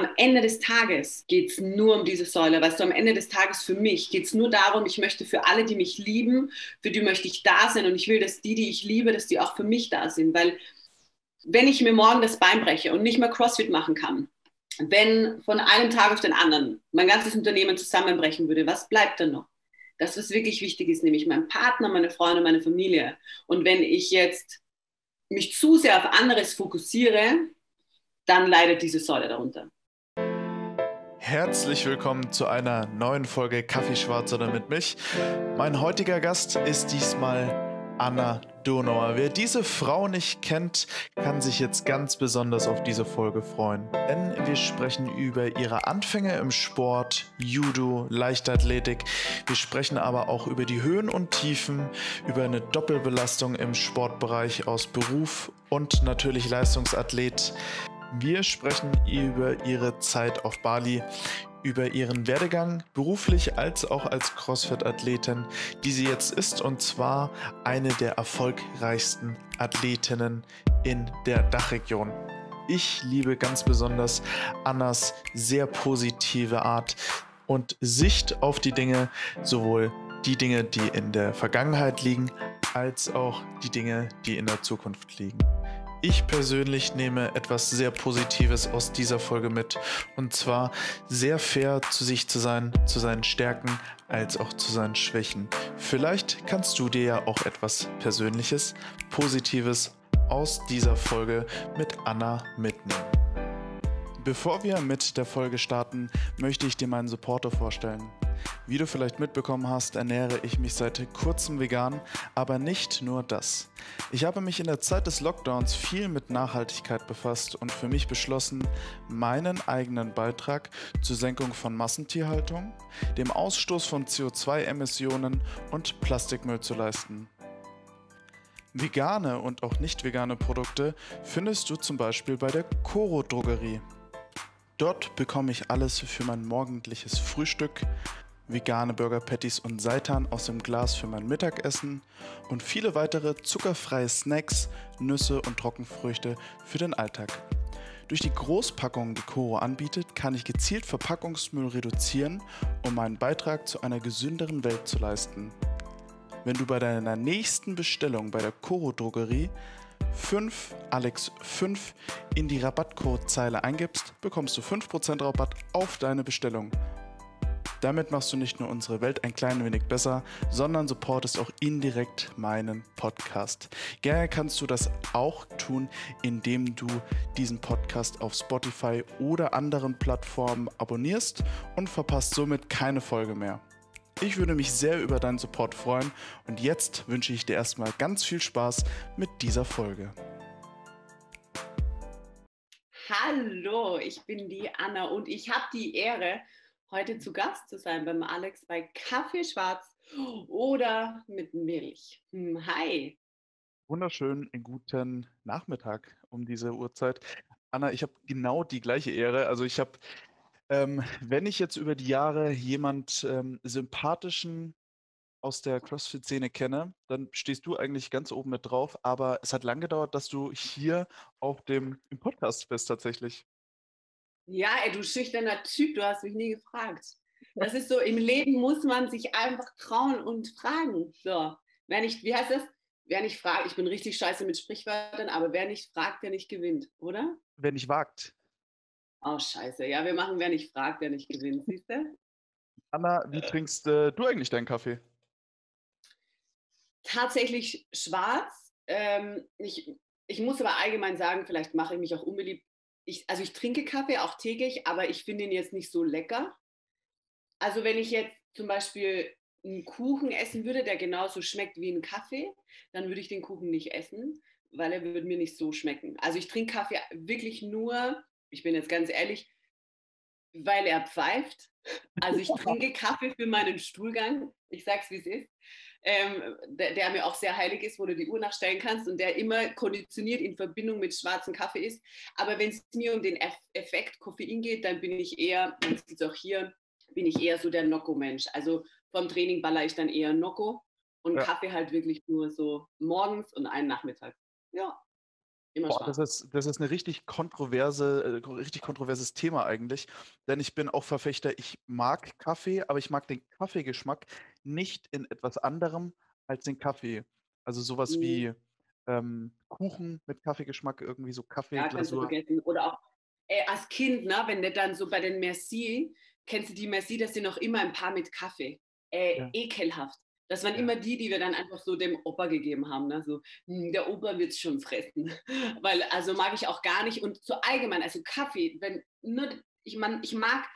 am Ende des Tages geht es nur um diese Säule. Weißt du, am Ende des Tages für mich geht es nur darum, ich möchte für alle, die mich lieben, für die möchte ich da sein und ich will, dass die, die ich liebe, dass die auch für mich da sind. Weil wenn ich mir morgen das Bein breche und nicht mehr CrossFit machen kann, wenn von einem Tag auf den anderen mein ganzes Unternehmen zusammenbrechen würde, was bleibt dann noch? Das, was wirklich wichtig ist, nämlich mein Partner, meine Freunde, meine Familie. Und wenn ich jetzt mich zu sehr auf anderes fokussiere, dann leidet diese Säule darunter. Herzlich willkommen zu einer neuen Folge Kaffee Schwarz oder mit mich. Mein heutiger Gast ist diesmal Anna Donauer. Wer diese Frau nicht kennt, kann sich jetzt ganz besonders auf diese Folge freuen. Denn wir sprechen über ihre Anfänge im Sport, Judo, Leichtathletik. Wir sprechen aber auch über die Höhen und Tiefen, über eine Doppelbelastung im Sportbereich aus Beruf und natürlich Leistungsathlet. Wir sprechen über ihre Zeit auf Bali, über ihren Werdegang beruflich als auch als CrossFit-Athletin, die sie jetzt ist und zwar eine der erfolgreichsten Athletinnen in der Dachregion. Ich liebe ganz besonders Annas sehr positive Art und Sicht auf die Dinge, sowohl die Dinge, die in der Vergangenheit liegen, als auch die Dinge, die in der Zukunft liegen. Ich persönlich nehme etwas sehr Positives aus dieser Folge mit. Und zwar sehr fair zu sich zu sein, zu seinen Stärken als auch zu seinen Schwächen. Vielleicht kannst du dir ja auch etwas Persönliches, Positives aus dieser Folge mit Anna mitnehmen. Bevor wir mit der Folge starten, möchte ich dir meinen Supporter vorstellen. Wie du vielleicht mitbekommen hast, ernähre ich mich seit kurzem vegan, aber nicht nur das. Ich habe mich in der Zeit des Lockdowns viel mit Nachhaltigkeit befasst und für mich beschlossen, meinen eigenen Beitrag zur Senkung von Massentierhaltung, dem Ausstoß von CO2-Emissionen und Plastikmüll zu leisten. Vegane und auch nicht vegane Produkte findest du zum Beispiel bei der Coro Drogerie. Dort bekomme ich alles für mein morgendliches Frühstück, vegane Burger Patties und Seitan aus dem Glas für mein Mittagessen und viele weitere zuckerfreie Snacks, Nüsse und Trockenfrüchte für den Alltag. Durch die Großpackung, die Coro anbietet, kann ich gezielt Verpackungsmüll reduzieren, um meinen Beitrag zu einer gesünderen Welt zu leisten. Wenn du bei deiner nächsten Bestellung bei der Coro Drogerie 5 Alex 5 in die Rabattcodezeile eingibst, bekommst du 5% Rabatt auf deine Bestellung. Damit machst du nicht nur unsere Welt ein klein wenig besser, sondern supportest auch indirekt meinen Podcast. Gerne kannst du das auch tun, indem du diesen Podcast auf Spotify oder anderen Plattformen abonnierst und verpasst somit keine Folge mehr. Ich würde mich sehr über deinen Support freuen und jetzt wünsche ich dir erstmal ganz viel Spaß mit dieser Folge. Hallo, ich bin die Anna und ich habe die Ehre, heute zu Gast zu sein beim Alex bei Kaffee Schwarz oder mit Milch. Hm, hi. Wunderschönen guten Nachmittag um diese Uhrzeit. Anna, ich habe genau die gleiche Ehre. Also ich habe, ähm, wenn ich jetzt über die Jahre jemand ähm, sympathischen aus der CrossFit-Szene kenne, dann stehst du eigentlich ganz oben mit drauf. Aber es hat lange gedauert, dass du hier auf dem im Podcast bist tatsächlich. Ja, ey, du schüchterner Typ, du hast mich nie gefragt. Das ist so, im Leben muss man sich einfach trauen und fragen. So, wer nicht, wie heißt das? Wer nicht fragt, ich bin richtig scheiße mit Sprichwörtern, aber wer nicht fragt, der nicht gewinnt, oder? Wer nicht wagt. Oh, scheiße. Ja, wir machen, wer nicht fragt, der nicht gewinnt, siehst du? Anna, wie trinkst äh, du eigentlich deinen Kaffee? Tatsächlich schwarz. Ähm, ich, ich muss aber allgemein sagen, vielleicht mache ich mich auch unbeliebt ich, also ich trinke Kaffee auch täglich, aber ich finde ihn jetzt nicht so lecker. Also wenn ich jetzt zum Beispiel einen Kuchen essen würde, der genauso schmeckt wie ein Kaffee, dann würde ich den Kuchen nicht essen, weil er würde mir nicht so schmecken. Also ich trinke Kaffee wirklich nur, ich bin jetzt ganz ehrlich, weil er pfeift. Also ich trinke Kaffee für meinen Stuhlgang. Ich sage es, wie es ist ähm, der, der, mir auch sehr heilig ist, wo du die Uhr nachstellen kannst und der immer konditioniert in Verbindung mit schwarzem Kaffee ist. Aber wenn es mir um den Effekt Koffein geht, dann bin ich eher, man sieht es auch hier, bin ich eher so der Nocco-Mensch. Also vom Training baller ich dann eher Nocco und ja. Kaffee halt wirklich nur so morgens und einen Nachmittag. Ja. Immer Boah, das ist, das ist eine richtig kontroverse, äh, richtig kontroverses Thema eigentlich. Denn ich bin auch Verfechter, ich mag Kaffee, aber ich mag den Kaffeegeschmack nicht in etwas anderem als den Kaffee. Also sowas Mhm. wie ähm, Kuchen mit Kaffeegeschmack, irgendwie so Ja, kannst du Kaffeeglasur. vergessen. Oder auch äh, als Kind, ne, wenn du dann so bei den Merci, kennst du die Merci, das sind noch immer ein paar mit Kaffee. Äh, Ja. Ekelhaft. Das waren Ja. immer die, die wir dann einfach so dem Opa gegeben haben. Ne? So, "Hm, der Opa wird es schon fressen. Weil, also mag ich auch gar nicht. Und so allgemein, also Kaffee, wenn nur, ich, man, ich mag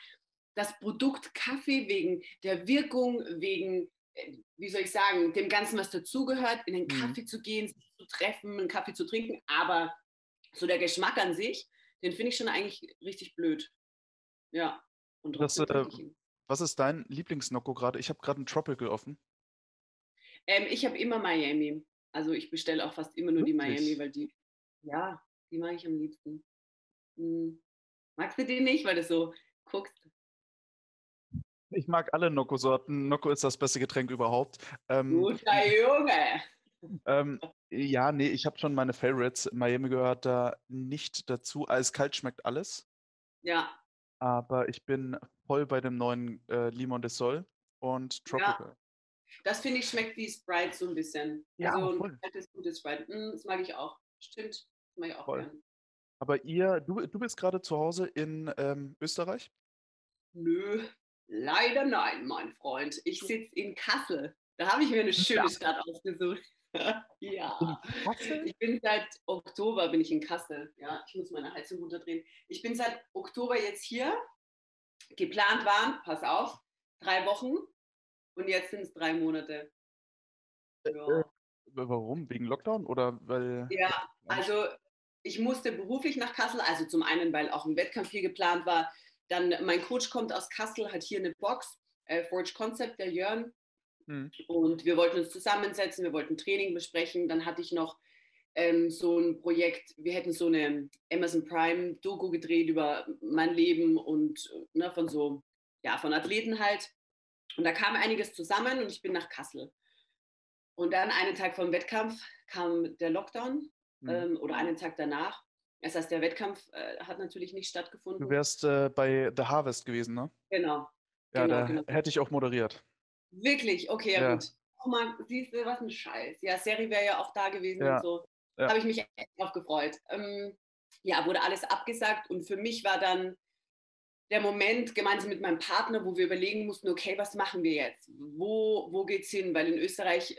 das Produkt Kaffee wegen der Wirkung, wegen, äh, wie soll ich sagen, dem Ganzen, was dazugehört, in den Mhm. Kaffee zu gehen, sich zu treffen, einen Kaffee zu trinken. Aber so der Geschmack an sich, den finde ich schon eigentlich richtig blöd. Ja. Und Das, äh. Was ist dein Lieblingsnocco gerade? Ich habe gerade einen Tropical offen. Ähm, ich habe immer Miami. Also ich bestelle auch fast immer nur die Wirklich? Miami, weil die, ja, die mag ich am liebsten. Hm. Magst du die nicht, weil du so guckst? Ich mag alle Nocco-Sorten. Nocco ist das beste Getränk überhaupt. Ähm, Guter Junge! ähm, ja, nee, ich habe schon meine Favorites. Miami gehört da nicht dazu. Eiskalt schmeckt alles. Ja, Aber ich bin voll bei dem neuen äh, Limon de Sol und Tropical. das finde ich schmeckt wie Sprite so ein bisschen. Ja, also voll. ein kaltes, gutes Sprite. Hm, das mag ich auch. Stimmt, das mag ich auch Voll. gern. Aber ihr, du, du bist gerade zu Hause in ähm, Österreich? Nö, leider nein, mein Freund. Ich sitze in Kassel. Da habe ich mir eine schöne Stadt ausgesucht. ja. Ich bin seit Oktober bin ich in Kassel. Ja, ich muss meine Heizung runterdrehen. Ich bin seit Oktober jetzt hier. Geplant waren, pass auf, drei Wochen und jetzt sind es drei Monate. Ja. Äh, Warum? Wegen Lockdown oder weil? Ja, also ich musste beruflich nach Kassel, also zum einen, weil auch ein Wettkampf hier geplant war. Dann mein Coach kommt aus Kassel, hat hier eine Box, äh, Forge Concept, der Jörn. Hm. Und wir wollten uns zusammensetzen, wir wollten Training besprechen. Dann hatte ich noch ähm, so ein Projekt, wir hätten so eine Amazon Prime Doku gedreht über mein Leben und äh, ne, von so, ja, von Athleten halt. Und da kam einiges zusammen und ich bin nach Kassel. Und dann einen Tag vor dem Wettkampf kam der Lockdown Hm. ähm, oder einen Tag danach. Das heißt, der Wettkampf äh, hat natürlich nicht stattgefunden. Du wärst äh, bei The Harvest gewesen, ne? genau. Ja, Genau, da genau. hätte ich auch moderiert. Wirklich? Okay, ja, Ja. gut. Oh Mann, siehst du, was ein Scheiß. Ja, Seri wäre ja auch da gewesen Ja, und so. ja. Habe ich mich echt drauf gefreut. Ähm, ja, wurde alles abgesagt und für mich war dann der Moment gemeinsam mit meinem Partner, wo wir überlegen mussten, okay, was machen wir jetzt? Wo, wo geht's hin? Weil in Österreich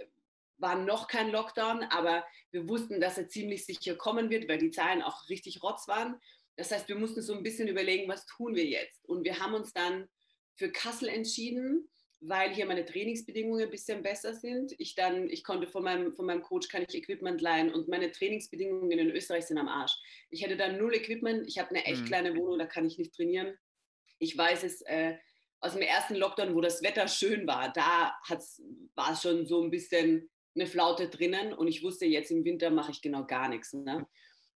war noch kein Lockdown, aber wir wussten, dass er ziemlich sicher kommen wird, weil die Zahlen auch richtig rotz waren. Das heißt, wir mussten so ein bisschen überlegen, was tun wir jetzt? Und wir haben uns dann für Kassel entschieden, weil hier meine Trainingsbedingungen ein bisschen besser sind. Ich dann, ich konnte von meinem, von meinem Coach kann ich Equipment leihen und meine Trainingsbedingungen in Österreich sind am Arsch. Ich hätte dann null Equipment, ich habe eine echt Mhm. kleine Wohnung, da kann ich nicht trainieren. Ich weiß es äh, aus dem ersten Lockdown, wo das Wetter schön war, da war es schon so ein bisschen eine Flaute drinnen und ich wusste, jetzt im Winter mache ich genau gar nichts. Ne?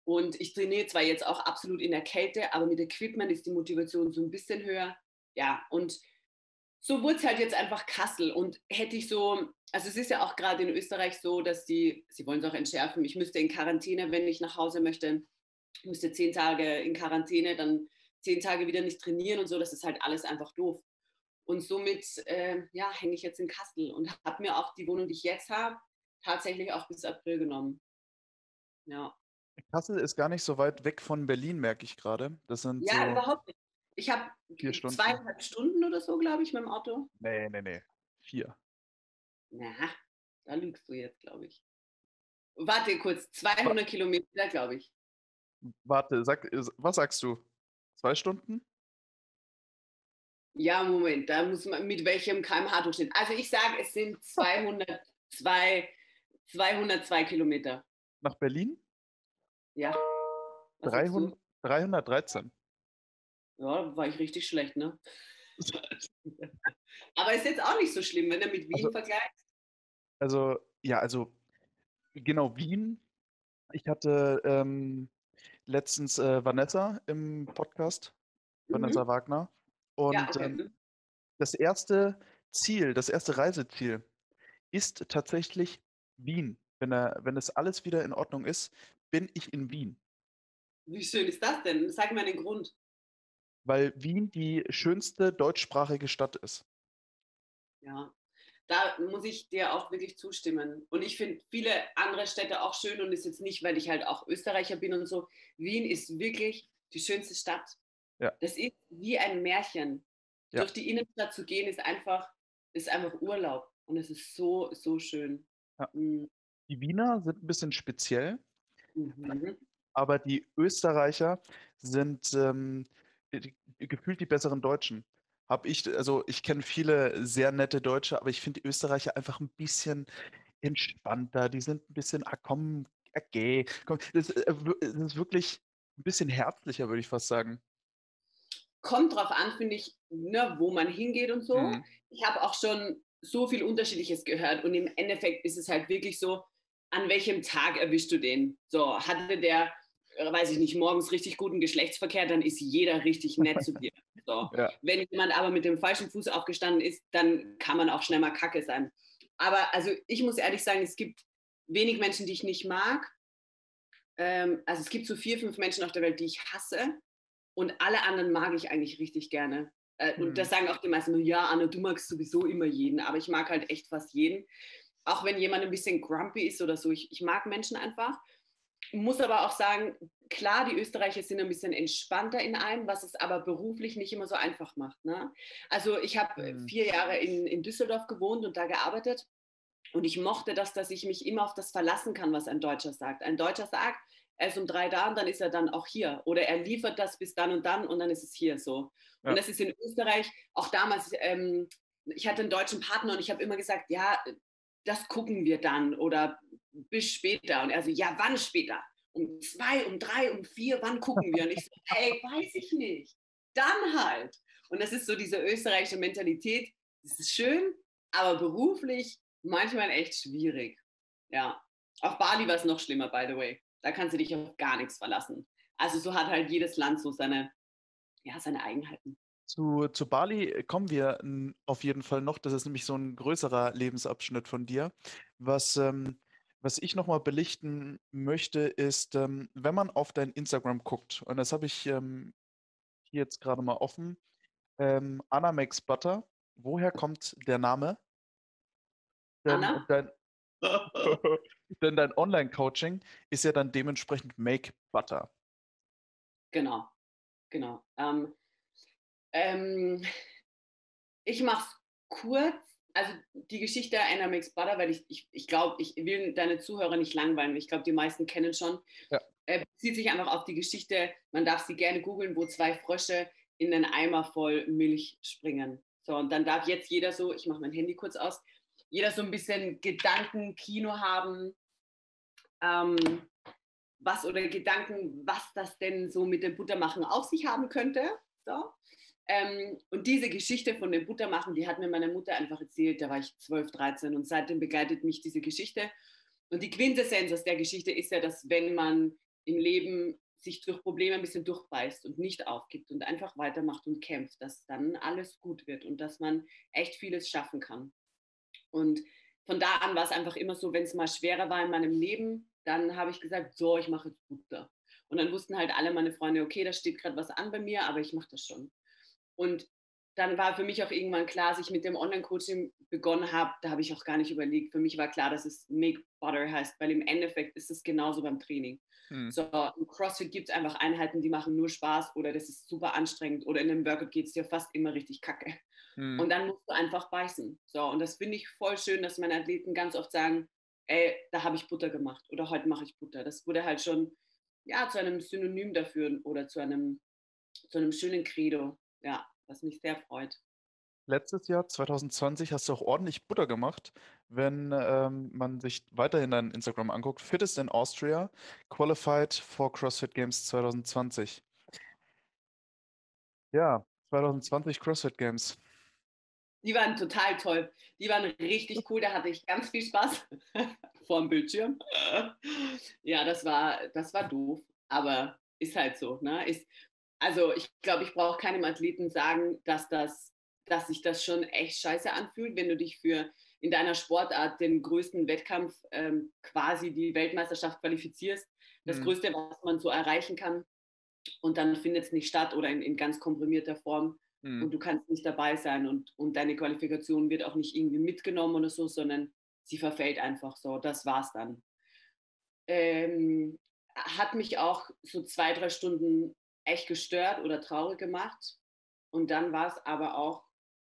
Und ich trainiere zwar jetzt auch absolut in der Kälte, aber mit Equipment ist die Motivation so ein bisschen höher. Ja, und so wurde es halt jetzt einfach Kassel. Und hätte ich so, also es ist ja auch gerade in Österreich so, dass die, sie wollen es auch entschärfen, ich müsste in Quarantäne, wenn ich nach Hause möchte, ich müsste zehn Tage in Quarantäne, dann zehn Tage wieder nicht trainieren und so, das ist halt alles einfach doof. Und somit äh, ja, hänge ich jetzt in Kassel und habe mir auch die Wohnung, die ich jetzt habe, tatsächlich auch bis April genommen. Ja, Kassel ist gar nicht so weit weg von Berlin, merke ich gerade. Das sind ja so. überhaupt nicht. Ich habe zweieinhalb Stunden oder so, glaube ich, mit dem Auto. Nee, nee, nee. Vier. Na, da lügst du jetzt, glaube ich. Warte kurz, 200 Kilometer, glaube ich. Warte, sag, äh, was sagst du? Zwei Stunden? Ja, Moment, da muss man mit welchem kmh-Durchschnitt. Also ich sage, es sind 202, 202 Kilometer. Nach Berlin? Ja. Was sagst 300, 313. du? Ja, war ich richtig schlecht, ne? Aber ist jetzt auch nicht so schlimm, wenn du mit Wien Also- vergleichst. Also, ja, also, genau, Wien. Ich hatte ähm, letztens äh, Vanessa im Podcast, Vanessa Wagner. Und Mhm. ja, okay. ähm, das erste Ziel, das erste Reiseziel ist tatsächlich Wien. Wenn, er, wenn es alles wieder in Ordnung ist, bin ich in Wien. Wie schön ist das denn? Sag mir den Grund. Weil Wien die schönste deutschsprachige Stadt ist. Ja, da muss ich dir auch wirklich zustimmen. Und ich finde viele andere Städte auch schön und ist jetzt nicht, weil ich halt auch Österreicher bin und so. Wien ist wirklich die schönste Stadt. Ja. Das ist wie ein Märchen. Ja. Durch die Innenstadt zu gehen ist einfach, ist einfach Urlaub. Und es ist so, so schön. Ja. Mhm. Die Wiener sind ein bisschen speziell, Mhm. aber die Österreicher sind ähm, die- gefühlt die besseren Deutschen. Hab ich, also ich kenne viele sehr nette Deutsche, aber ich finde die Österreicher einfach ein bisschen entspannter. Die sind ein bisschen, ah komm, okay. Komm, das, äh, das ist wirklich ein bisschen herzlicher, würde ich fast sagen. Kommt drauf an, finde ich, ne, wo man hingeht und so. Mhm. ich habe auch schon so viel Unterschiedliches gehört und im Endeffekt ist es halt wirklich so, an welchem Tag erwischst du den? So, hatte der, äh, weiß ich nicht, morgens richtig guten Geschlechtsverkehr, dann ist jeder richtig nett zu dir. So. Ja. Wenn jemand aber mit dem falschen Fuß aufgestanden ist, dann kann man auch schnell mal kacke sein. Aber also ich muss ehrlich sagen, es gibt wenig Menschen, die ich nicht mag. Ähm, also es gibt so vier, fünf Menschen auf der Welt, die ich hasse. Und alle anderen mag ich eigentlich richtig gerne. Äh, Mhm. Und das sagen auch die meisten, nur, ja, Anna, du magst sowieso immer jeden, aber ich mag halt echt fast jeden. Auch wenn jemand ein bisschen grumpy ist oder so. Ich, ich mag Menschen einfach. Muss aber auch sagen, klar, die Österreicher sind ein bisschen entspannter in allem, was es aber beruflich nicht immer so einfach macht. Ne? Also ich habe Mhm. vier Jahre in, in Düsseldorf gewohnt und da gearbeitet. Und ich mochte das, dass ich mich immer auf das verlassen kann, was ein Deutscher sagt. Ein Deutscher sagt, er ist um drei da und dann ist er dann auch hier. Oder er liefert das bis dann und dann und dann ist es hier so. Ja. Und das ist in Österreich auch damals, ähm, ich hatte einen deutschen Partner und ich habe immer gesagt, ja, das gucken wir dann oder bis später. Und er so, ja, wann später? Um zwei, um drei, um vier, wann gucken wir? Und ich so, hey, weiß ich nicht. Dann halt. Und das ist so diese österreichische Mentalität. Das ist schön, aber beruflich manchmal echt schwierig. Ja. Auf Bali war es noch schlimmer, by the way. Da kannst du dich auf gar nichts verlassen. Also so hat halt jedes Land so seine, ja, seine Eigenheiten. Zu, zu Bali kommen wir auf jeden Fall noch. Das ist nämlich so ein größerer Lebensabschnitt von dir. Was, ähm, was ich nochmal belichten möchte, ist, ähm, wenn man auf dein Instagram guckt, und das habe ich ähm, hier jetzt gerade mal offen, ähm, Anna Makes Butter. Woher kommt der Name? Anna? dein, denn dein Online-Coaching ist ja dann dementsprechend Make Butter. Genau, genau. Ähm, ähm, ich mache es kurz. Also die Geschichte Anna Makes Butter, weil ich, ich, ich glaube, ich will deine Zuhörer nicht langweilen. Ich glaube, die meisten kennen schon. Ja. Äh, bezieht sich einfach auf die Geschichte, man darf sie gerne googeln, wo zwei Frösche in einen Eimer voll Milch springen. So, und dann darf jetzt jeder so, ich mache mein Handy kurz aus, jeder so ein bisschen Gedankenkino haben, ähm, was oder Gedanken, was das denn so mit dem Buttermachen auf sich haben könnte. So. Ähm, und diese Geschichte von dem Buttermachen, die hat mir meine Mutter einfach erzählt, da war ich 12, 13 und seitdem begleitet mich diese Geschichte. Und die Quintessenz aus der Geschichte ist ja, dass wenn man im Leben sich durch Probleme ein bisschen durchbeißt und nicht aufgibt und einfach weitermacht und kämpft, dass dann alles gut wird und dass man echt vieles schaffen kann. Und von da an war es einfach immer so, wenn es mal schwerer war in meinem Leben, dann habe ich gesagt, so, ich mache jetzt Butter. Und dann wussten halt alle meine Freunde, okay, da steht gerade was an bei mir, aber ich mache das schon. Und dann war für mich auch irgendwann klar, als ich mit dem Online-Coaching begonnen habe, da habe ich auch gar nicht überlegt. Für mich war klar, dass es Make Butter heißt, weil im Endeffekt ist es genauso beim Training. Hm. So, im CrossFit gibt es einfach Einheiten, die machen nur Spaß oder das ist super anstrengend oder in einem Workout geht es dir fast immer richtig kacke. Hm. Und dann musst du einfach beißen. So, und das finde ich voll schön, dass meine Athleten ganz oft sagen, ey, da habe ich Butter gemacht oder heute mache ich Butter. Das wurde halt schon ja, zu einem Synonym dafür oder zu einem, zu einem schönen Credo. Ja, was mich sehr freut. Letztes Jahr, 2020, hast du auch ordentlich Butter gemacht, wenn ähm, man sich weiterhin dein Instagram anguckt. Fittest in Austria, qualified for CrossFit Games 2020. Ja, 2020 CrossFit Games. Die waren total toll. Die waren richtig cool. Da hatte ich ganz viel Spaß vor dem Bildschirm. Ja, das war, das war doof, aber ist halt so. Ne? Ist, also ich glaube, ich brauche keinem Athleten sagen, dass, das, dass sich das schon echt scheiße anfühlt, wenn du dich für in deiner Sportart den größten Wettkampf ähm, quasi die Weltmeisterschaft qualifizierst. das mhm. Größte, was man so erreichen kann. Und dann findet es nicht statt oder in, in ganz komprimierter Form. Mhm. Und du kannst nicht dabei sein und, und deine Qualifikation wird auch nicht irgendwie mitgenommen oder so, sondern sie verfällt einfach so. Das war's dann. Ähm, hat mich auch so zwei, drei Stunden echt gestört oder traurig gemacht. Und dann war es aber auch,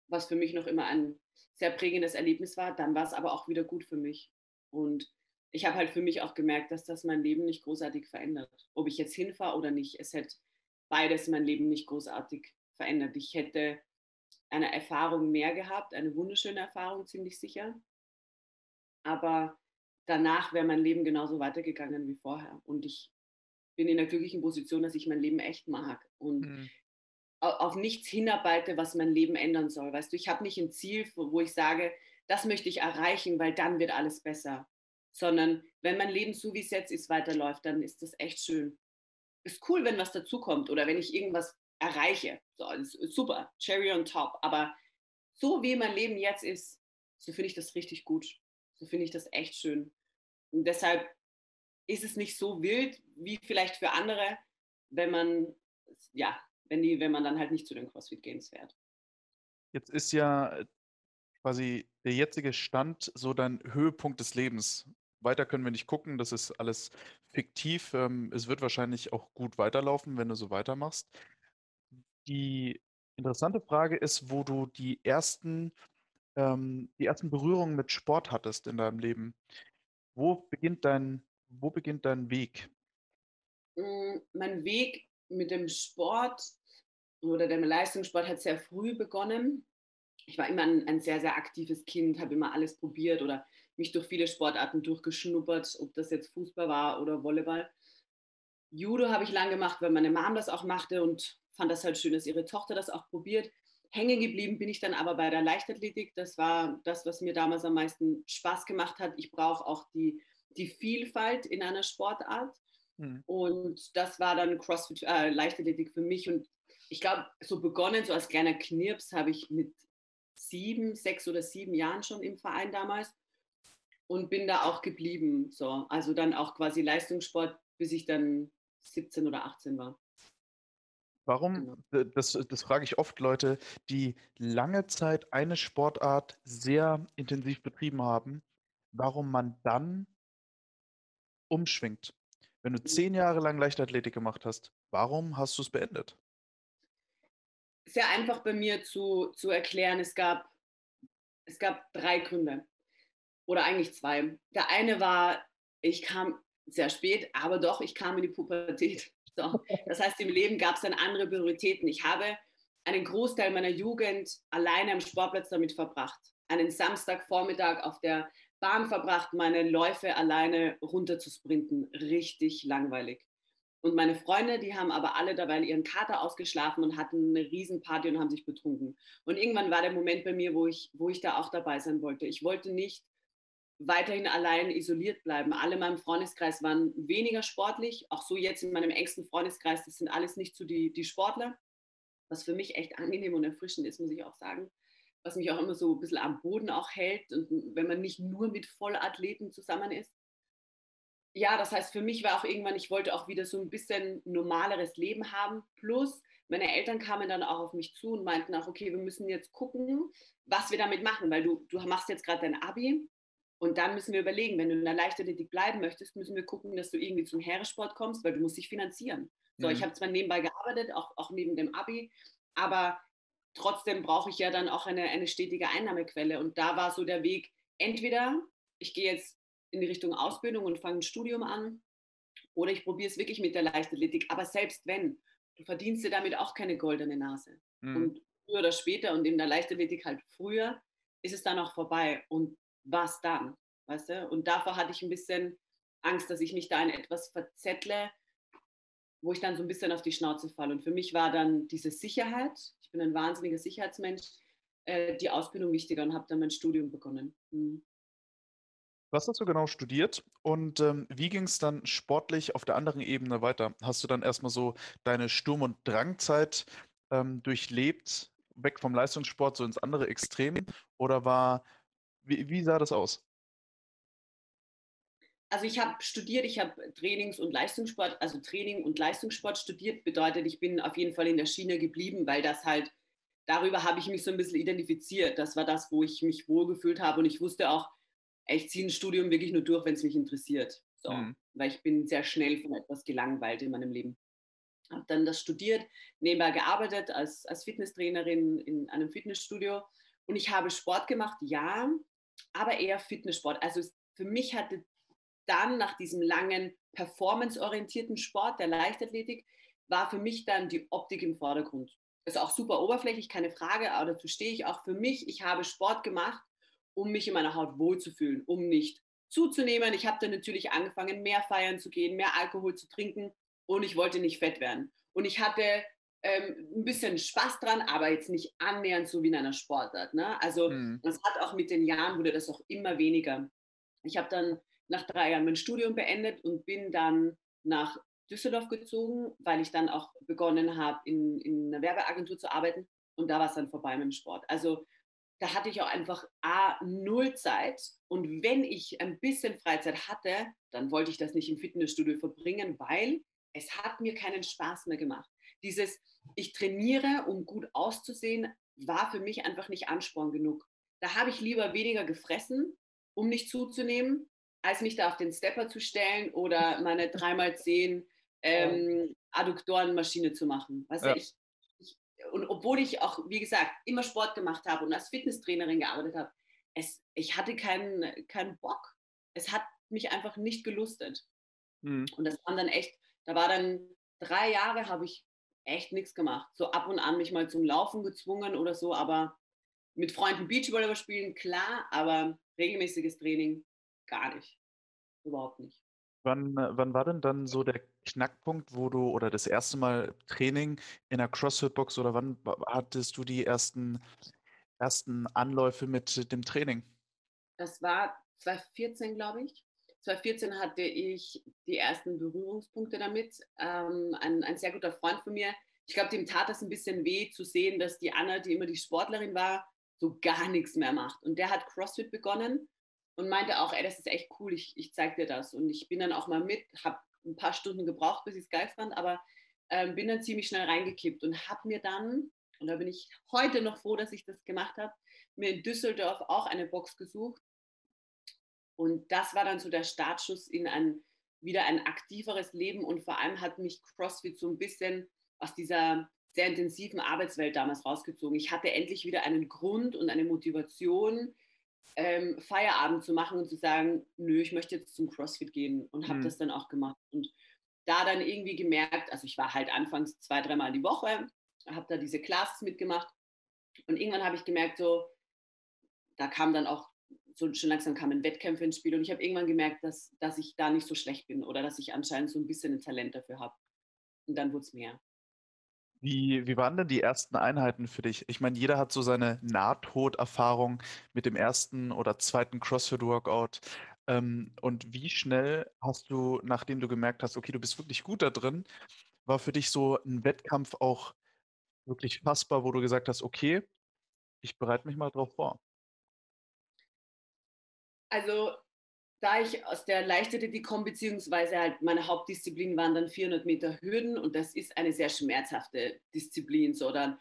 was für mich noch immer ein sehr prägendes Erlebnis war, dann war es aber auch wieder gut für mich. Und ich habe halt für mich auch gemerkt, dass das mein Leben nicht großartig verändert. Ob ich jetzt hinfahre oder nicht, es hätte beides mein Leben nicht großartig verändert. Ich hätte eine Erfahrung mehr gehabt, eine wunderschöne Erfahrung, ziemlich sicher. Aber danach wäre mein Leben genauso weitergegangen wie vorher. Und ich bin in der glücklichen Position, dass ich mein Leben echt mag und mhm. auf nichts hinarbeite, was mein Leben ändern soll. Weißt du, ich habe nicht ein Ziel, wo ich sage, das möchte ich erreichen, weil dann wird alles besser. Sondern wenn mein Leben so wie es jetzt ist weiterläuft, dann ist das echt schön. Ist cool, wenn was dazukommt oder wenn ich irgendwas erreiche. So, super, Cherry on top. Aber so wie mein Leben jetzt ist, so finde ich das richtig gut. So finde ich das echt schön. Und deshalb ist es nicht so wild wie vielleicht für andere, wenn man, ja, wenn, die, wenn man dann halt nicht zu den CrossFit Games fährt. Jetzt ist ja quasi der jetzige Stand so dein Höhepunkt des Lebens. Weiter können wir nicht gucken, das ist alles fiktiv. Ähm, es wird wahrscheinlich auch gut weiterlaufen, wenn du so weitermachst. Die interessante Frage ist, wo du die ersten, ähm, die ersten Berührungen mit Sport hattest in deinem Leben. Wo beginnt dein, wo beginnt dein Weg? Mm, mein Weg mit dem Sport oder dem Leistungssport hat sehr früh begonnen. Ich war immer ein, ein sehr, sehr aktives Kind, habe immer alles probiert oder mich durch viele Sportarten durchgeschnuppert, ob das jetzt Fußball war oder Volleyball. Judo habe ich lang gemacht, weil meine Mom das auch machte und fand das halt schön, dass ihre Tochter das auch probiert. Hängen geblieben bin ich dann aber bei der Leichtathletik. Das war das, was mir damals am meisten Spaß gemacht hat. Ich brauche auch die, die Vielfalt in einer Sportart. Mhm. Und das war dann CrossFit, äh, Leichtathletik für mich. Und ich glaube, so begonnen, so als kleiner Knirps, habe ich mit sieben, sechs oder sieben Jahren schon im Verein damals und bin da auch geblieben. So. Also dann auch quasi Leistungssport, bis ich dann 17 oder 18 war. Warum, genau. das, das frage ich oft Leute, die lange Zeit eine Sportart sehr intensiv betrieben haben, warum man dann umschwingt. Wenn du mhm. zehn Jahre lang Leichtathletik gemacht hast, warum hast du es beendet? Sehr einfach bei mir zu, zu erklären. Es gab, es gab drei Gründe. Oder eigentlich zwei. Der eine war, ich kam sehr spät, aber doch, ich kam in die Pubertät. So. Das heißt, im Leben gab es dann andere Prioritäten. Ich habe einen Großteil meiner Jugend alleine am Sportplatz damit verbracht. Einen Samstagvormittag auf der Bahn verbracht, meine Läufe alleine runter zu sprinten. Richtig langweilig. Und meine Freunde, die haben aber alle dabei ihren Kater ausgeschlafen und hatten eine Riesenparty und haben sich betrunken. Und irgendwann war der Moment bei mir, wo ich, wo ich da auch dabei sein wollte. Ich wollte nicht weiterhin allein isoliert bleiben. Alle in meinem Freundeskreis waren weniger sportlich, auch so jetzt in meinem engsten Freundeskreis, das sind alles nicht so die, die Sportler, was für mich echt angenehm und erfrischend ist, muss ich auch sagen. Was mich auch immer so ein bisschen am Boden auch hält und wenn man nicht nur mit Vollathleten zusammen ist. Ja, das heißt, für mich war auch irgendwann, ich wollte auch wieder so ein bisschen normaleres Leben haben. Plus, meine Eltern kamen dann auch auf mich zu und meinten auch, okay, wir müssen jetzt gucken, was wir damit machen, weil du, du machst jetzt gerade dein Abi und dann müssen wir überlegen, wenn du in der Leichtathletik bleiben möchtest, müssen wir gucken, dass du irgendwie zum Heeresport kommst, weil du musst dich finanzieren. So, mhm. ich habe zwar nebenbei gearbeitet, auch, auch neben dem Abi, aber trotzdem brauche ich ja dann auch eine, eine stetige Einnahmequelle. Und da war so der Weg, entweder ich gehe jetzt in die Richtung Ausbildung und fange ein Studium an, oder ich probiere es wirklich mit der Leichtathletik. Aber selbst wenn, du verdienst dir damit auch keine goldene Nase. Mhm. Und früher oder später und in der Leichtathletik halt früher, ist es dann auch vorbei. Und was dann? Weißt du? Und davor hatte ich ein bisschen Angst, dass ich mich da in etwas verzettle, wo ich dann so ein bisschen auf die Schnauze falle. Und für mich war dann diese Sicherheit, ich bin ein wahnsinniger Sicherheitsmensch, äh, die Ausbildung wichtiger und habe dann mein Studium begonnen. Mhm. Was hast du genau studiert und ähm, wie ging es dann sportlich auf der anderen Ebene weiter? Hast du dann erstmal so deine Sturm- und Drangzeit ähm, durchlebt, weg vom Leistungssport so ins andere Extrem? Oder war wie, wie sah das aus? also ich habe studiert, ich habe Trainings- und Leistungssport, also Training und Leistungssport studiert, bedeutet, ich bin auf jeden Fall in der Schiene geblieben, weil das halt, darüber habe ich mich so ein bisschen identifiziert. Das war das, wo ich mich wohlgefühlt habe und ich wusste auch, ich ziehe ein Studium wirklich nur durch, wenn es mich interessiert. So, mhm. Weil ich bin sehr schnell von etwas gelangweilt in meinem Leben. Habe dann das studiert, nebenbei gearbeitet als, als Fitnesstrainerin in einem Fitnessstudio und ich habe Sport gemacht, ja, aber eher Fitnesssport. Also für mich hatte dann nach diesem langen performanceorientierten Sport der Leichtathletik war für mich dann die Optik im Vordergrund. Das ist auch super oberflächlich, keine Frage, aber dazu stehe ich auch für mich. Ich habe Sport gemacht, um mich in meiner Haut wohlzufühlen, um nicht zuzunehmen. Ich habe dann natürlich angefangen, mehr feiern zu gehen, mehr Alkohol zu trinken und ich wollte nicht fett werden. Und ich hatte ähm, ein bisschen Spaß dran, aber jetzt nicht annähernd so wie in einer Sportart. Ne? Also mhm. das hat auch mit den Jahren wurde das auch immer weniger. Ich habe dann nach drei Jahren mein Studium beendet und bin dann nach Düsseldorf gezogen, weil ich dann auch begonnen habe, in, in einer Werbeagentur zu arbeiten. Und da war es dann vorbei mit dem Sport. Also da hatte ich auch einfach A, null Zeit. Und wenn ich ein bisschen Freizeit hatte, dann wollte ich das nicht im Fitnessstudio verbringen, weil es hat mir keinen Spaß mehr gemacht. Dieses, ich trainiere, um gut auszusehen, war für mich einfach nicht Ansporn genug. Da habe ich lieber weniger gefressen, um nicht zuzunehmen, als mich da auf den Stepper zu stellen oder meine 3x10 ähm, Adduktorenmaschine zu machen. Weißt ja. ich, ich, und obwohl ich auch, wie gesagt, immer Sport gemacht habe und als Fitnesstrainerin gearbeitet habe, es, ich hatte keinen, keinen Bock. Es hat mich einfach nicht gelustet. Mhm. Und das waren dann echt, da war dann drei Jahre, habe ich echt nichts gemacht. So ab und an mich mal zum Laufen gezwungen oder so, aber mit Freunden Beachvolleyball spielen, klar, aber regelmäßiges Training gar nicht. Überhaupt nicht. Wann, äh, wann war denn dann so der Knackpunkt, wo du oder das erste Mal Training in der CrossFit-Box oder wann hattest du die ersten, ersten Anläufe mit dem Training? Das war 2014, glaube ich. 2014 hatte ich die ersten Berührungspunkte damit. Ähm, ein, ein sehr guter Freund von mir, ich glaube, dem tat das ein bisschen weh zu sehen, dass die Anna, die immer die Sportlerin war, so gar nichts mehr macht. Und der hat CrossFit begonnen und meinte auch, ey, das ist echt cool, ich, ich zeig dir das. Und ich bin dann auch mal mit, habe ein paar Stunden gebraucht, bis ich es geil fand, aber ähm, bin dann ziemlich schnell reingekippt und habe mir dann, und da bin ich heute noch froh, dass ich das gemacht habe, mir in Düsseldorf auch eine Box gesucht. Und das war dann so der Startschuss in ein wieder ein aktiveres Leben und vor allem hat mich CrossFit so ein bisschen aus dieser sehr intensiven Arbeitswelt damals rausgezogen. Ich hatte endlich wieder einen Grund und eine Motivation, ähm, Feierabend zu machen und zu sagen, nö, ich möchte jetzt zum CrossFit gehen und habe mhm. das dann auch gemacht. Und da dann irgendwie gemerkt, also ich war halt anfangs zwei, dreimal die Woche, habe da diese Classes mitgemacht und irgendwann habe ich gemerkt, so, da kam dann auch, so schon langsam kamen Wettkämpfe ins Spiel und ich habe irgendwann gemerkt, dass, dass ich da nicht so schlecht bin oder dass ich anscheinend so ein bisschen ein Talent dafür habe. Und dann wurde es mehr. Wie, wie waren denn die ersten Einheiten für dich? Ich meine, jeder hat so seine Nahtoderfahrung mit dem ersten oder zweiten CrossFit-Workout. Ähm, und wie schnell hast du, nachdem du gemerkt hast, okay, du bist wirklich gut da drin, war für dich so ein Wettkampf auch wirklich fassbar, wo du gesagt hast, okay, ich bereite mich mal drauf vor? Also da ich aus der Leichtathletik komme, beziehungsweise halt meine Hauptdisziplin waren dann 400 Meter Hürden und das ist eine sehr schmerzhafte Disziplin. So, dann,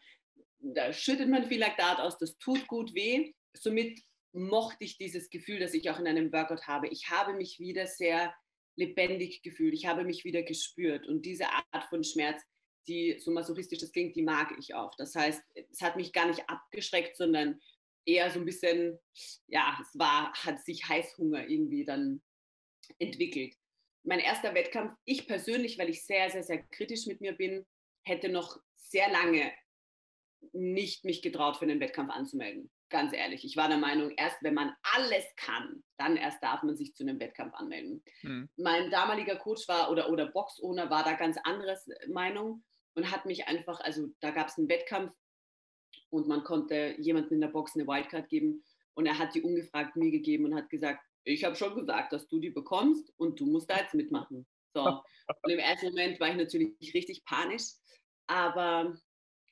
da schüttet man viel Laktat aus, das tut gut weh. Somit mochte ich dieses Gefühl, das ich auch in einem Workout habe. Ich habe mich wieder sehr lebendig gefühlt, ich habe mich wieder gespürt und diese Art von Schmerz, die so masochistisch das klingt, die mag ich auch. Das heißt, es hat mich gar nicht abgeschreckt, sondern eher so ein bisschen, ja, es war, hat sich Heißhunger irgendwie dann entwickelt. Mein erster Wettkampf, ich persönlich, weil ich sehr, sehr, sehr kritisch mit mir bin, hätte noch sehr lange nicht mich getraut, für einen Wettkampf anzumelden. Ganz ehrlich, ich war der Meinung, erst wenn man alles kann, dann erst darf man sich zu einem Wettkampf anmelden. Mhm. Mein damaliger Coach war oder, oder Box-Owner war da ganz anderes Meinung und hat mich einfach, also da gab es einen Wettkampf und man konnte jemanden in der Box eine Wildcard geben und er hat die ungefragt mir gegeben und hat gesagt, ich habe schon gesagt, dass du die bekommst und du musst da jetzt mitmachen. So. Und im ersten Moment war ich natürlich richtig panisch, aber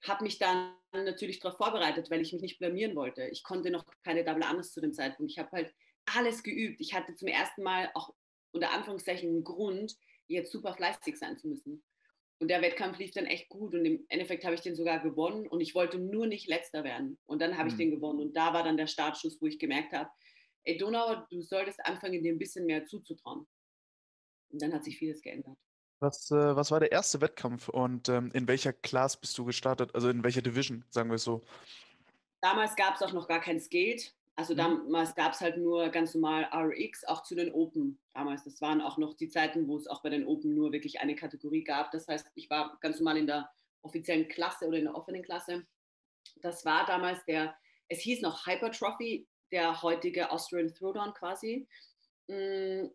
habe mich dann natürlich darauf vorbereitet, weil ich mich nicht blamieren wollte. Ich konnte noch keine Double Anders zu dem Zeitpunkt. Ich habe halt alles geübt. Ich hatte zum ersten Mal auch unter Anführungszeichen einen Grund, jetzt super fleißig sein zu müssen. Und der Wettkampf lief dann echt gut und im Endeffekt habe ich den sogar gewonnen und ich wollte nur nicht letzter werden. Und dann habe ich mhm. den gewonnen und da war dann der Startschuss, wo ich gemerkt habe, ey Donau, du solltest anfangen, dir ein bisschen mehr zuzutrauen. Und dann hat sich vieles geändert. Was, äh, was war der erste Wettkampf und ähm, in welcher Class bist du gestartet? Also in welcher Division, sagen wir es so? Damals gab es auch noch gar kein Skate. Also mhm. damals gab es halt nur ganz normal RX, auch zu den Open damals. Das waren auch noch die Zeiten, wo es auch bei den Open nur wirklich eine Kategorie gab. Das heißt, ich war ganz normal in der offiziellen Klasse oder in der offenen Klasse. Das war damals der, es hieß noch Hypertrophy, der heutige Austrian Throwdown quasi. Mm,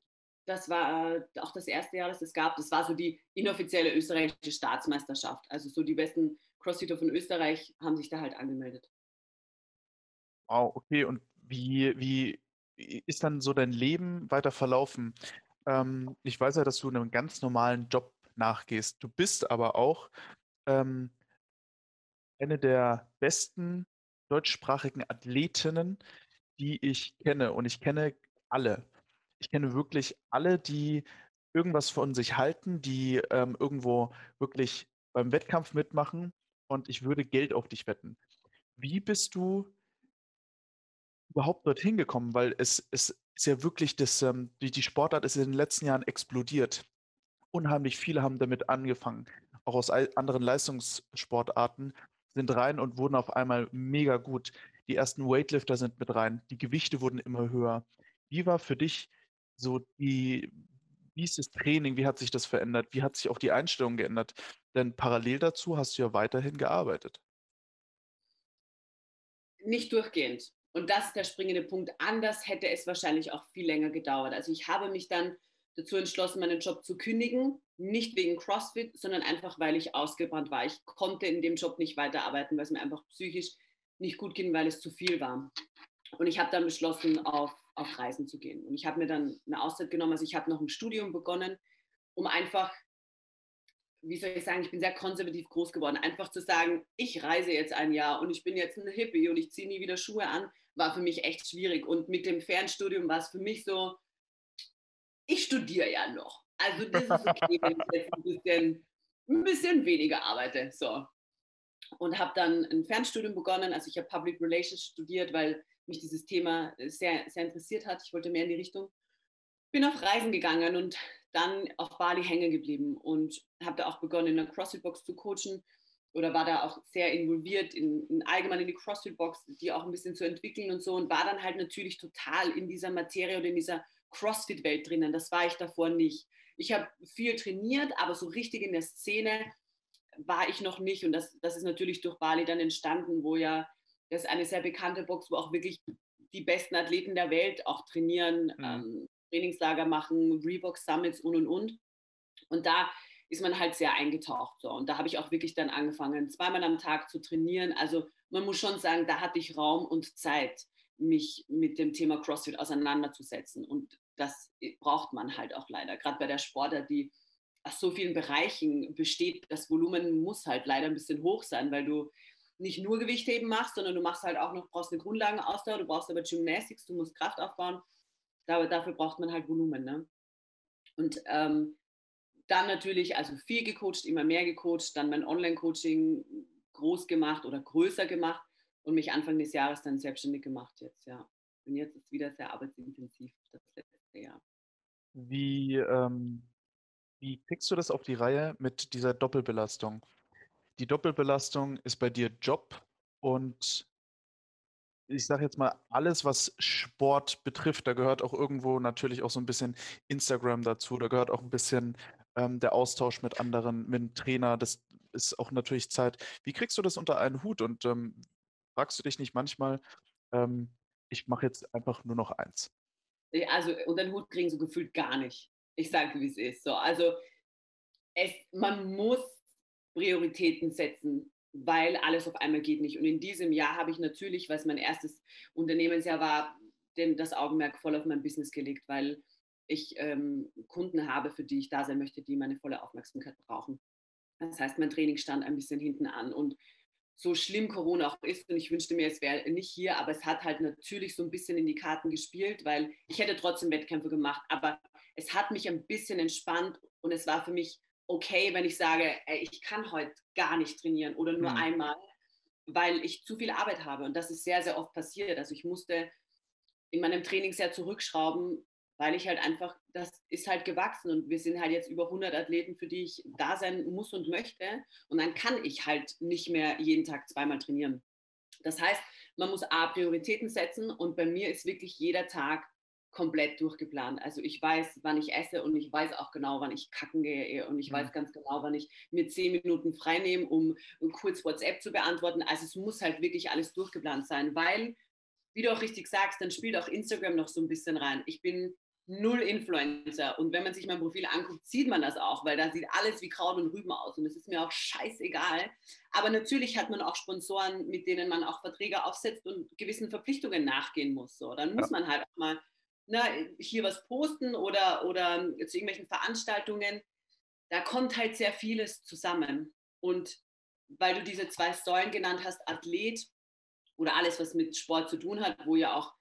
das war auch das erste Jahr, das es gab. Das war so die inoffizielle österreichische Staatsmeisterschaft. Also so die besten Crossfitter von Österreich haben sich da halt angemeldet. Wow, okay. Und wie, wie ist dann so dein Leben weiter verlaufen? Ähm, ich weiß ja, dass du einem ganz normalen Job nachgehst. Du bist aber auch ähm, eine der besten deutschsprachigen Athletinnen, die ich kenne. Und ich kenne alle. Ich kenne wirklich alle, die irgendwas von sich halten, die ähm, irgendwo wirklich beim Wettkampf mitmachen. Und ich würde Geld auf dich wetten. Wie bist du überhaupt dorthin gekommen? Weil es, es ist ja wirklich das, ähm, die, die Sportart ist in den letzten Jahren explodiert. Unheimlich viele haben damit angefangen, auch aus anderen Leistungssportarten sind rein und wurden auf einmal mega gut. Die ersten Weightlifter sind mit rein, die Gewichte wurden immer höher. Wie war für dich so die, wie ist das Training, wie hat sich das verändert, wie hat sich auch die Einstellung geändert? Denn parallel dazu hast du ja weiterhin gearbeitet. Nicht durchgehend. Und das ist der springende Punkt. Anders hätte es wahrscheinlich auch viel länger gedauert. Also ich habe mich dann dazu entschlossen, meinen Job zu kündigen. Nicht wegen CrossFit, sondern einfach, weil ich ausgebrannt war. Ich konnte in dem Job nicht weiterarbeiten, weil es mir einfach psychisch nicht gut ging, weil es zu viel war. Und ich habe dann beschlossen, auf, auf Reisen zu gehen. Und ich habe mir dann eine Auszeit genommen. Also ich habe noch ein Studium begonnen, um einfach wie soll ich sagen, ich bin sehr konservativ groß geworden. Einfach zu sagen, ich reise jetzt ein Jahr und ich bin jetzt ein Hippie und ich ziehe nie wieder Schuhe an, war für mich echt schwierig. Und mit dem Fernstudium war es für mich so, ich studiere ja noch. Also das ist okay, wenn ich jetzt ein bisschen, ein bisschen weniger arbeite. So. Und habe dann ein Fernstudium begonnen. Also ich habe Public Relations studiert, weil mich dieses Thema sehr, sehr interessiert hat. Ich wollte mehr in die Richtung. Bin auf Reisen gegangen und dann auf Bali hängen geblieben und habe da auch begonnen, in der CrossFit-Box zu coachen oder war da auch sehr involviert in, in allgemein in die CrossFit-Box, die auch ein bisschen zu entwickeln und so und war dann halt natürlich total in dieser Materie oder in dieser CrossFit-Welt drinnen. Das war ich davor nicht. Ich habe viel trainiert, aber so richtig in der Szene war ich noch nicht und das, das ist natürlich durch Bali dann entstanden, wo ja das ist eine sehr bekannte Box, wo auch wirklich die besten Athleten der Welt auch trainieren, mhm. ähm, Trainingslager machen, Reebok Summits und und und. Und da ist man halt sehr eingetaucht. So. Und da habe ich auch wirklich dann angefangen, zweimal am Tag zu trainieren. Also man muss schon sagen, da hatte ich Raum und Zeit, mich mit dem Thema CrossFit auseinanderzusetzen. Und das braucht man halt auch leider. Gerade bei der Sportart, die aus so vielen Bereichen besteht, das Volumen muss halt leider ein bisschen hoch sein, weil du nicht nur Gewichtheben machst, sondern du machst halt auch noch, brauchst eine Grundlagenausdauer, du brauchst aber Gymnastics, du musst Kraft aufbauen. Da, dafür braucht man halt Volumen. Ne? Und ähm, dann natürlich, also viel gecoacht, immer mehr gecoacht, dann mein Online-Coaching groß gemacht oder größer gemacht und mich Anfang des Jahres dann selbstständig gemacht jetzt, ja. Und jetzt ist wieder sehr arbeitsintensiv, das letzte Jahr. Wie, ähm, wie kriegst du das auf die Reihe mit dieser Doppelbelastung? Die Doppelbelastung ist bei dir Job und ich sage jetzt mal, alles, was Sport betrifft, da gehört auch irgendwo natürlich auch so ein bisschen Instagram dazu, da gehört auch ein bisschen ähm, der Austausch mit anderen, mit dem Trainer, das ist auch natürlich Zeit. Wie kriegst du das unter einen Hut und ähm, fragst du dich nicht manchmal, ähm, ich mache jetzt einfach nur noch eins? Also unter den Hut kriegen so gefühlt gar nicht. Ich sage, wie es ist. So, also es, man muss Prioritäten setzen weil alles auf einmal geht nicht. Und in diesem Jahr habe ich natürlich, was mein erstes Unternehmensjahr war, denn das Augenmerk voll auf mein Business gelegt, weil ich ähm, Kunden habe, für die ich da sein möchte, die meine volle Aufmerksamkeit brauchen. Das heißt, mein Training stand ein bisschen hinten an und so schlimm Corona auch ist und ich wünschte mir, es wäre nicht hier, aber es hat halt natürlich so ein bisschen in die Karten gespielt, weil ich hätte trotzdem Wettkämpfe gemacht, aber es hat mich ein bisschen entspannt und es war für mich okay, wenn ich sage, ey, ich kann heute gar nicht trainieren oder nur mhm. einmal, weil ich zu viel Arbeit habe und das ist sehr, sehr oft passiert. Also ich musste in meinem Training sehr zurückschrauben, weil ich halt einfach, das ist halt gewachsen und wir sind halt jetzt über 100 Athleten, für die ich da sein muss und möchte und dann kann ich halt nicht mehr jeden Tag zweimal trainieren. Das heißt, man muss A, Prioritäten setzen und bei mir ist wirklich jeder Tag komplett durchgeplant. Also ich weiß, wann ich esse und ich weiß auch genau, wann ich kacken gehe und ich mhm. weiß ganz genau, wann ich mir zehn Minuten frei nehme, um kurz WhatsApp zu beantworten. Also es muss halt wirklich alles durchgeplant sein, weil, wie du auch richtig sagst, dann spielt auch Instagram noch so ein bisschen rein. Ich bin null Influencer. Und wenn man sich mein Profil anguckt, sieht man das auch, weil da sieht alles wie Kraut und Rüben aus. Und es ist mir auch scheißegal. Aber natürlich hat man auch Sponsoren, mit denen man auch Verträge aufsetzt und gewissen Verpflichtungen nachgehen muss. So, dann muss man halt auch mal na, hier was posten oder, oder zu irgendwelchen Veranstaltungen. Da kommt halt sehr vieles zusammen. Und weil du diese zwei Säulen genannt hast, Athlet oder alles, was mit Sport zu tun hat, wo ja auch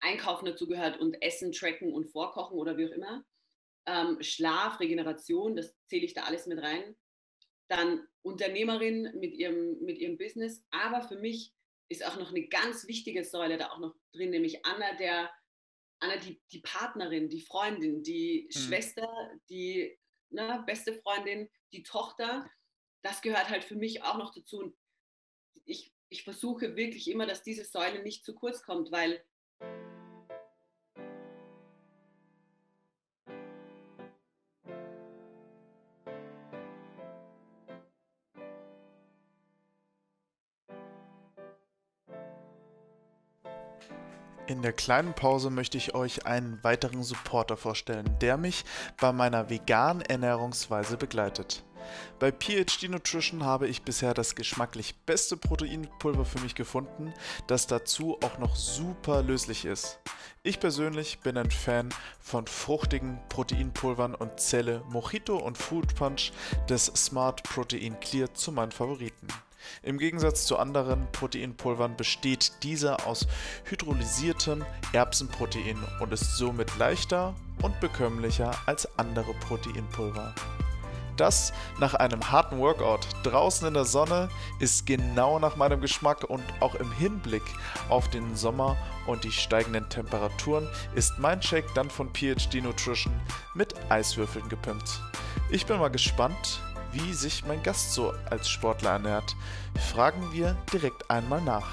Einkaufen dazu gehört und Essen, Tracken und Vorkochen oder wie auch immer. Ähm, Schlaf, Regeneration, das zähle ich da alles mit rein. Dann Unternehmerin mit ihrem, mit ihrem Business. Aber für mich ist auch noch eine ganz wichtige Säule da auch noch drin, nämlich Anna, der, Anna die, die Partnerin, die Freundin, die mhm. Schwester, die ne, beste Freundin, die Tochter. Das gehört halt für mich auch noch dazu. Und ich, ich versuche wirklich immer, dass diese Säule nicht zu kurz kommt, weil In der kleinen Pause möchte ich euch einen weiteren Supporter vorstellen, der mich bei meiner veganen Ernährungsweise begleitet. Bei PhD Nutrition habe ich bisher das geschmacklich beste Proteinpulver für mich gefunden, das dazu auch noch super löslich ist. Ich persönlich bin ein Fan von fruchtigen Proteinpulvern und zähle Mojito und Food Punch des Smart Protein Clear zu meinen Favoriten. Im Gegensatz zu anderen Proteinpulvern besteht dieser aus hydrolysiertem Erbsenprotein und ist somit leichter und bekömmlicher als andere Proteinpulver. Das nach einem harten Workout draußen in der Sonne ist genau nach meinem Geschmack und auch im Hinblick auf den Sommer und die steigenden Temperaturen ist mein Shake dann von PhD Nutrition mit Eiswürfeln gepimpt. Ich bin mal gespannt, wie sich mein Gast so als Sportler ernährt. Fragen wir direkt einmal nach.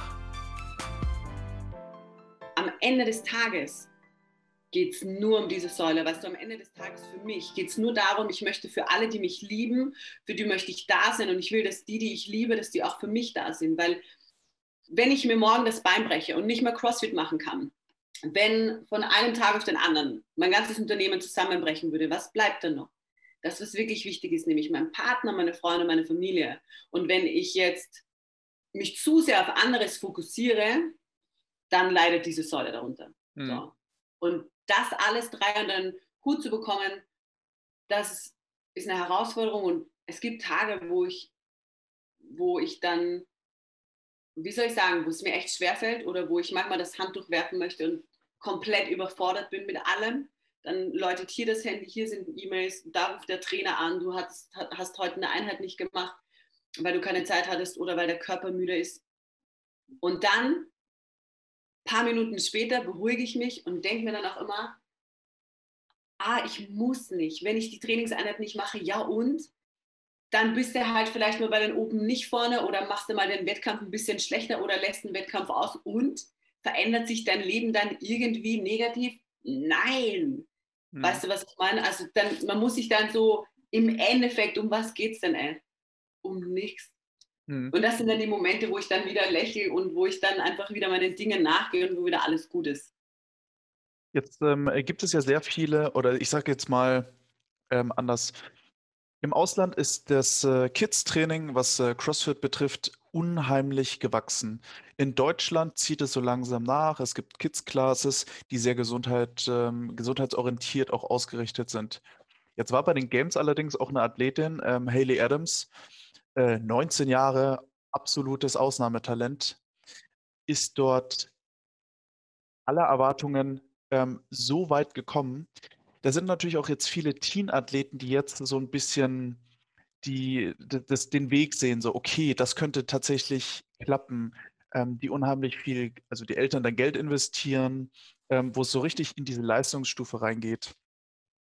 Am Ende des Tages geht es nur um diese Säule. Weißt du, am Ende des Tages für mich geht es nur darum, ich möchte für alle, die mich lieben, für die möchte ich da sein und ich will, dass die, die ich liebe, dass die auch für mich da sind. Weil wenn ich mir morgen das Bein breche und nicht mehr CrossFit machen kann, wenn von einem Tag auf den anderen mein ganzes Unternehmen zusammenbrechen würde, was bleibt dann noch? das, was wirklich wichtig ist, nämlich mein Partner, meine Freunde, meine Familie. Und wenn ich jetzt mich zu sehr auf anderes fokussiere, dann leidet diese Säule darunter. Mhm. So. Und das alles drei und dann gut zu bekommen, das ist eine Herausforderung. Und es gibt Tage, wo ich, wo ich dann, wie soll ich sagen, wo es mir echt schwerfällt oder wo ich manchmal das Handtuch werfen möchte und komplett überfordert bin mit allem dann läutet hier das Handy, hier sind E-Mails, da ruft der Trainer an, du hast, hast heute eine Einheit nicht gemacht, weil du keine Zeit hattest oder weil der Körper müde ist. Und dann, paar Minuten später, beruhige ich mich und denke mir dann auch immer, ah, ich muss nicht. Wenn ich die Trainingseinheit nicht mache, ja und? Dann bist du halt vielleicht mal bei den Open nicht vorne oder machst du mal den Wettkampf ein bisschen schlechter oder lässt den Wettkampf aus und verändert sich dein Leben dann irgendwie negativ? Nein, hm. Weißt du, was ich meine? Also dann, man muss sich dann so im Endeffekt, um was geht es denn, ey? Um nichts. Hm. Und das sind dann die Momente, wo ich dann wieder lächle und wo ich dann einfach wieder meinen Dingen nachgehe und wo wieder alles gut ist. Jetzt ähm, gibt es ja sehr viele, oder ich sage jetzt mal ähm, anders, im Ausland ist das äh, Kids-Training, was äh, CrossFit betrifft, unheimlich gewachsen. In Deutschland zieht es so langsam nach. Es gibt Kids-Classes, die sehr Gesundheit, ähm, gesundheitsorientiert auch ausgerichtet sind. Jetzt war bei den Games allerdings auch eine Athletin, ähm, Hayley Adams, äh, 19 Jahre, absolutes Ausnahmetalent, ist dort aller Erwartungen ähm, so weit gekommen. Da sind natürlich auch jetzt viele Teen-Athleten, die jetzt so ein bisschen die, das, den Weg sehen, so, okay, das könnte tatsächlich klappen, ähm, die unheimlich viel, also die Eltern dann Geld investieren, ähm, wo es so richtig in diese Leistungsstufe reingeht.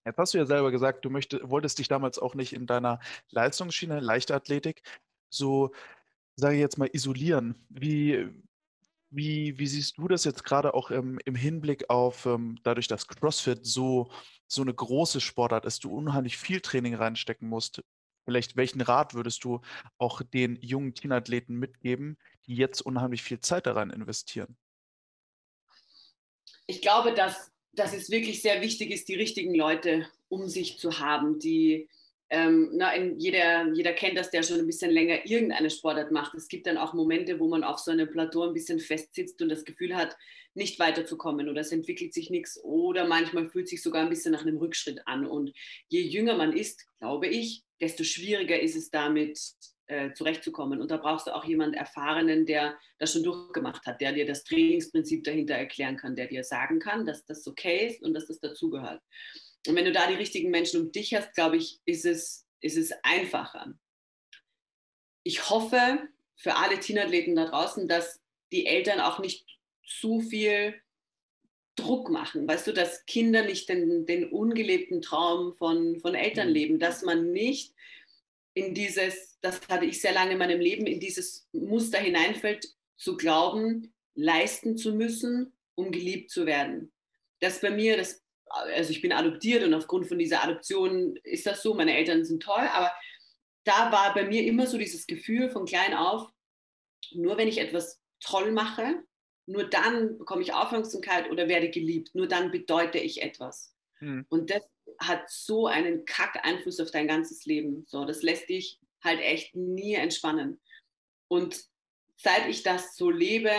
Jetzt hast du ja selber gesagt, du möchtest, wolltest dich damals auch nicht in deiner Leistungsschiene, Leichtathletik, so, sage ich jetzt mal, isolieren. Wie, wie, wie siehst du das jetzt gerade auch im, im Hinblick auf, ähm, dadurch, dass CrossFit so, so eine große Sportart ist, du unheimlich viel Training reinstecken musst? Vielleicht welchen Rat würdest du auch den jungen Teenathleten mitgeben, die jetzt unheimlich viel Zeit daran investieren? Ich glaube, dass, dass es wirklich sehr wichtig ist, die richtigen Leute um sich zu haben, die ähm, na, jeder, jeder kennt das, der schon ein bisschen länger irgendeine Sportart macht. Es gibt dann auch Momente, wo man auf so einem Plateau ein bisschen festsitzt und das Gefühl hat, nicht weiterzukommen oder es entwickelt sich nichts oder manchmal fühlt sich sogar ein bisschen nach einem Rückschritt an. Und je jünger man ist, glaube ich, desto schwieriger ist es damit äh, zurechtzukommen. Und da brauchst du auch jemanden Erfahrenen, der das schon durchgemacht hat, der dir das Trainingsprinzip dahinter erklären kann, der dir sagen kann, dass das okay ist und dass das dazugehört. Und wenn du da die richtigen Menschen um dich hast, glaube ich, ist es, ist es einfacher. Ich hoffe für alle Teenathleten da draußen, dass die Eltern auch nicht zu viel Druck machen, weißt du, dass Kinder nicht den, den ungelebten Traum von, von Eltern mhm. leben, dass man nicht in dieses, das hatte ich sehr lange in meinem Leben, in dieses Muster hineinfällt, zu glauben, leisten zu müssen, um geliebt zu werden. Das bei mir, das also ich bin adoptiert und aufgrund von dieser Adoption ist das so, meine Eltern sind toll, aber da war bei mir immer so dieses Gefühl von klein auf, nur wenn ich etwas toll mache, nur dann bekomme ich Aufmerksamkeit oder werde geliebt, nur dann bedeute ich etwas. Hm. Und das hat so einen Kack-Einfluss auf dein ganzes Leben. So, das lässt dich halt echt nie entspannen. Und seit ich das so lebe,